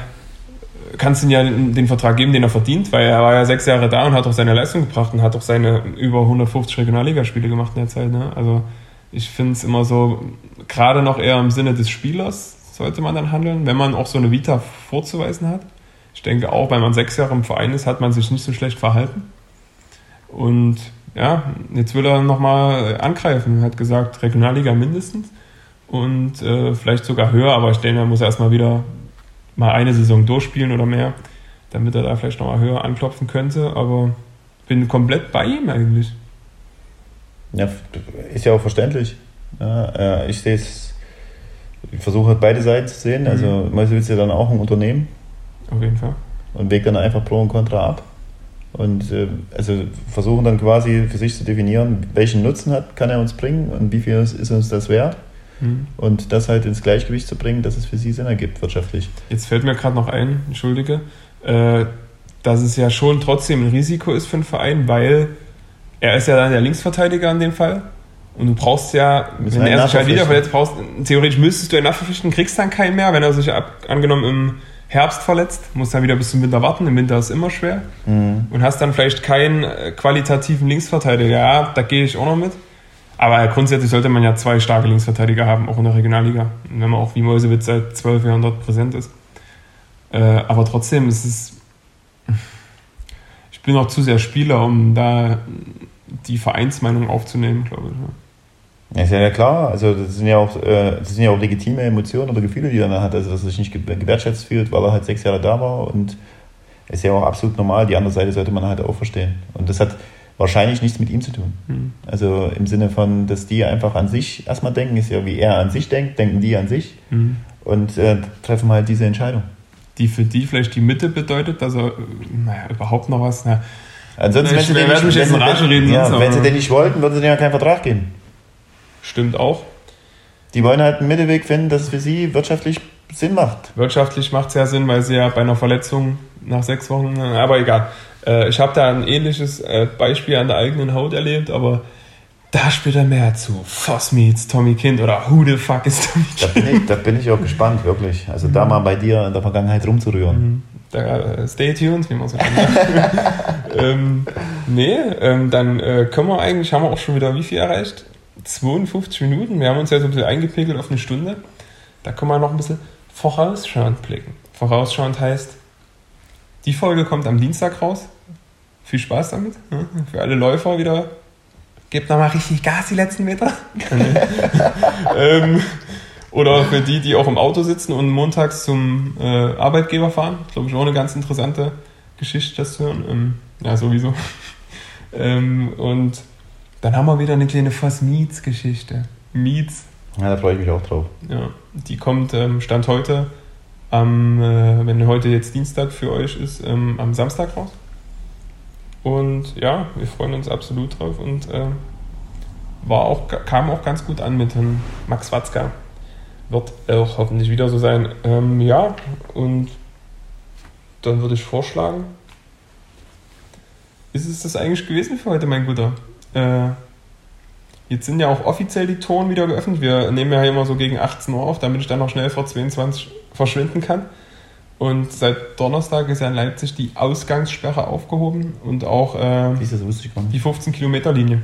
S1: kannst du ihm ja den, Vertrag geben, den er verdient, weil er war ja sechs Jahre da und hat auch seine Leistung gebracht und hat auch seine über 150 Regionalligaspiele gemacht in der Zeit. Ne? Also ich finde es immer so, gerade noch eher im Sinne des Spielers sollte man dann handeln, wenn man auch so eine Vita vorzuweisen hat. Ich denke auch, weil man sechs Jahre im Verein ist, hat man sich nicht so schlecht verhalten. Und ja, jetzt will er nochmal angreifen. Er hat gesagt, Regionalliga mindestens und äh, vielleicht sogar höher, aber ich denke, er muss erstmal wieder mal eine Saison durchspielen oder mehr, damit er da vielleicht nochmal höher anklopfen könnte. Aber bin komplett bei ihm eigentlich.
S2: Ja, ist ja auch verständlich. Ja, ich sehe es, ich versuche beide Seiten zu sehen. Also, mhm. Also Meuselwitz ist ja dann auch ein Unternehmen.
S1: Auf jeden Fall.
S2: Und wägt dann einfach Pro und Contra ab. Und äh, also versuchen dann quasi für sich zu definieren, welchen Nutzen hat, kann er uns bringen und wie viel ist uns das wert. Mhm. Und das halt ins Gleichgewicht zu bringen, dass es für sie Sinn ergibt wirtschaftlich.
S1: Jetzt fällt mir gerade noch ein, entschuldige, äh, dass es ja schon trotzdem ein Risiko ist für einen Verein, weil er ist ja dann der Linksverteidiger in dem Fall. Und du brauchst ja, wenn er sich halt wieder verletzt, brauchst, theoretisch müsstest du ihn nachverpflichten, kriegst dann keinen mehr, wenn er sich ab, angenommen im Herbst verletzt, musst dann wieder bis zum Winter warten. Im Winter ist immer schwer. Mhm. Und hast dann vielleicht keinen äh, qualitativen Linksverteidiger. Ja, da gehe ich auch noch mit. Aber grundsätzlich sollte man ja zwei starke Linksverteidiger haben, auch in der Regionalliga. Wenn man auch wie Mäusewitz seit zwölf Jahren dort präsent ist. Äh, aber trotzdem ist es. Ich bin noch zu sehr Spieler, um da die Vereinsmeinung aufzunehmen, glaube ich.
S2: Ja, ist ja klar, also das sind ja auch, äh, das sind ja auch legitime Emotionen oder Gefühle, die er dann hat, also dass er sich nicht gewertschätzt fühlt, weil er halt sechs Jahre da war und ist ja auch absolut normal. Die andere Seite sollte man halt auch verstehen. Und das hat wahrscheinlich nichts mit ihm zu tun. Mhm. Also im Sinne von, dass die einfach an sich erstmal denken, ist ja wie er an sich denkt, denken die an sich mhm. und äh, treffen halt diese Entscheidung.
S1: Die für die vielleicht die Mitte bedeutet, dass er naja, überhaupt noch was. Na,
S2: Ansonsten, wenn, sie den, nicht, wenn, sie reden, ja, wenn sie den nicht wollten, würden sie denen ja keinen Vertrag geben.
S1: Stimmt auch.
S2: Die wollen halt einen Mittelweg finden, dass es für sie wirtschaftlich Sinn macht.
S1: Wirtschaftlich macht es ja Sinn, weil sie ja bei einer Verletzung nach sechs Wochen, aber egal. Äh, ich habe da ein ähnliches äh, Beispiel an der eigenen Haut erlebt, aber da spielt er mehr zu Foss meets Tommy Kind oder Who the fuck is Tommy
S2: Kind? Da bin ich, da bin ich auch gespannt, wirklich. Also mhm. da mal bei dir in der Vergangenheit rumzurühren. Mhm.
S1: Da, äh, stay tuned, wie man so sagt. *laughs* ähm, nee, ähm, dann äh, können wir eigentlich, haben wir auch schon wieder wie viel erreicht? 52 Minuten. Wir haben uns ja so ein bisschen eingepegelt auf eine Stunde. Da können wir noch ein bisschen vorausschauend blicken. Vorausschauend heißt, die Folge kommt am Dienstag raus. Viel Spaß damit. Ne? Für alle Läufer wieder. Gebt nochmal richtig Gas die letzten Meter. *laughs* ähm, oder für die, die auch im Auto sitzen und montags zum äh, Arbeitgeber fahren. Glaube ich auch eine ganz interessante Geschichte, das zu hören. Ähm, ja, sowieso. *laughs* ähm, und dann haben wir wieder eine kleine Fass Meets Geschichte. Meets.
S2: Ja, da freue ich mich auch drauf.
S1: Ja, die kommt, ähm, Stand heute, am, äh, wenn heute jetzt Dienstag für euch ist, ähm, am Samstag raus. Und ja, wir freuen uns absolut drauf und äh, war auch, kam auch ganz gut an mit Herrn Max Watzka. Wird auch hoffentlich wieder so sein. Ähm, ja, und dann würde ich vorschlagen, ist es das eigentlich gewesen für heute, mein Guter? Äh, jetzt sind ja auch offiziell die Toren wieder geöffnet. Wir nehmen ja immer so gegen 18 Uhr auf, damit ich dann noch schnell vor 22 verschwinden kann. Und seit Donnerstag ist ja in Leipzig die Ausgangssperre aufgehoben und auch äh,
S2: das,
S1: die 15 Kilometer Linie.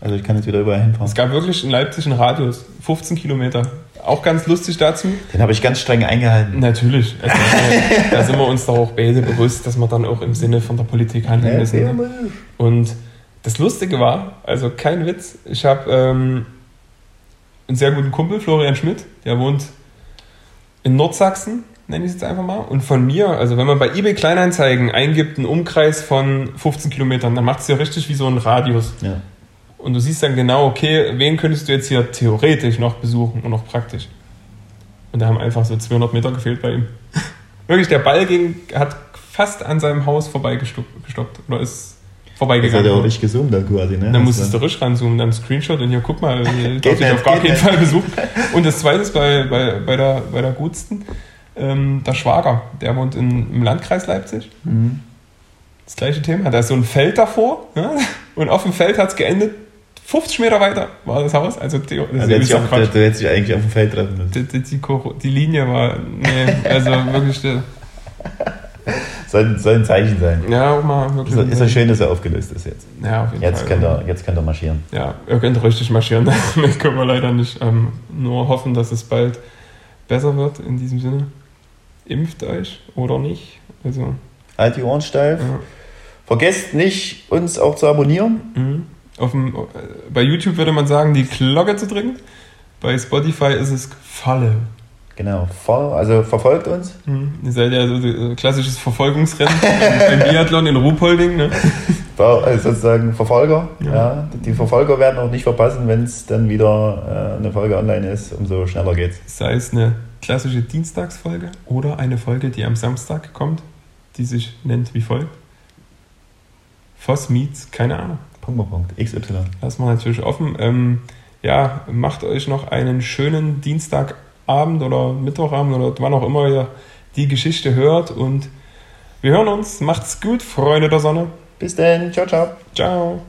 S2: Also ich kann jetzt wieder überall hinfahren.
S1: Es gab wirklich in Leipzig einen Radius, 15 Kilometer. Auch ganz lustig dazu.
S2: Den habe ich ganz streng eingehalten.
S1: Natürlich. *laughs* Also, da sind wir uns doch auch beide bewusst, dass wir dann auch im Sinne von der Politik handeln müssen. Ja, und das Lustige war, also kein Witz, ich habe ähm, einen sehr guten Kumpel, Florian Schmidt, der wohnt in Nordsachsen, nenne ich es jetzt einfach mal. Und von mir, also wenn man bei eBay Kleinanzeigen eingibt, einen Umkreis von 15 Kilometern, dann macht es ja richtig wie so ein Radius. Ja. Und du siehst dann genau, okay, wen könntest du jetzt hier theoretisch noch besuchen und noch praktisch. Und da haben einfach so 200 Meter gefehlt bei ihm. *laughs* Wirklich, der Ball ging, hat fast an seinem Haus vorbeigestoppt. Oder ist vorbeigegangen.
S2: Das hat er auch nicht gezoomt dann quasi, ne?
S1: Dann musstest du richtig ranzoomen, dann Screenshot und hier, guck mal, *laughs* geht ich auf gar keinen. Fall besucht. Und das zweite ist bei, bei, bei, der, bei der Gutsten, ähm, der Schwager, der wohnt in, im Landkreis Leipzig. Mhm. Das gleiche Thema, da ist so ein Feld davor ja? und auf dem Feld hat es geendet. 50 Meter weiter war das Haus. Also, das
S2: also ist ja du hättest dich eigentlich auf dem Feld treffen müssen.
S1: Die, die, die, die Linie war, nee, also wirklich, *laughs* *laughs*
S2: soll, soll ein Zeichen sein.
S1: Ja, auch mal wirklich.
S2: Ist, ist ja schön, dass er aufgelöst ist jetzt.
S1: Ja, auf jeden
S2: Jetzt
S1: Fall.
S2: könnt, ihr, jetzt könnt ihr marschieren.
S1: Ja, ihr könnt richtig marschieren. *laughs* das können wir leider nicht. Ähm, nur hoffen, dass es bald besser wird in diesem Sinne. Impft euch oder nicht. Also,
S2: Halt die Ohren steif.
S1: ja.
S2: Vergesst nicht, uns auch zu abonnieren.
S1: Mhm. Auf dem, äh, bei YouTube würde man sagen, die Glocke zu drücken. Bei Spotify ist es Falle.
S2: Genau, Follow- also verfolgt uns.
S1: Mhm. Ihr seid ja so ein klassisches Verfolgungsrennen *laughs* beim Biathlon in Ruhpolding. Ne? *laughs*
S2: Also sozusagen Verfolger.
S1: Ja.
S2: Ja. Die Verfolger werden auch nicht verpassen, wenn es dann wieder äh, eine Folge online ist. Umso schneller geht's.
S1: Sei es eine klassische Dienstagsfolge oder eine Folge, die am Samstag kommt, die sich nennt wie folgt. Voss meets, keine Ahnung.
S2: Punkt, Punkt, Punkt. XY.
S1: Lassen wir natürlich offen. Ähm, ja, macht euch noch einen schönen Dienstagabend oder Mittwochabend oder wann auch immer ihr die Geschichte hört und wir hören uns. Macht's gut, Freunde der Sonne.
S2: Bis dann. Ciao, ciao.
S1: Ciao.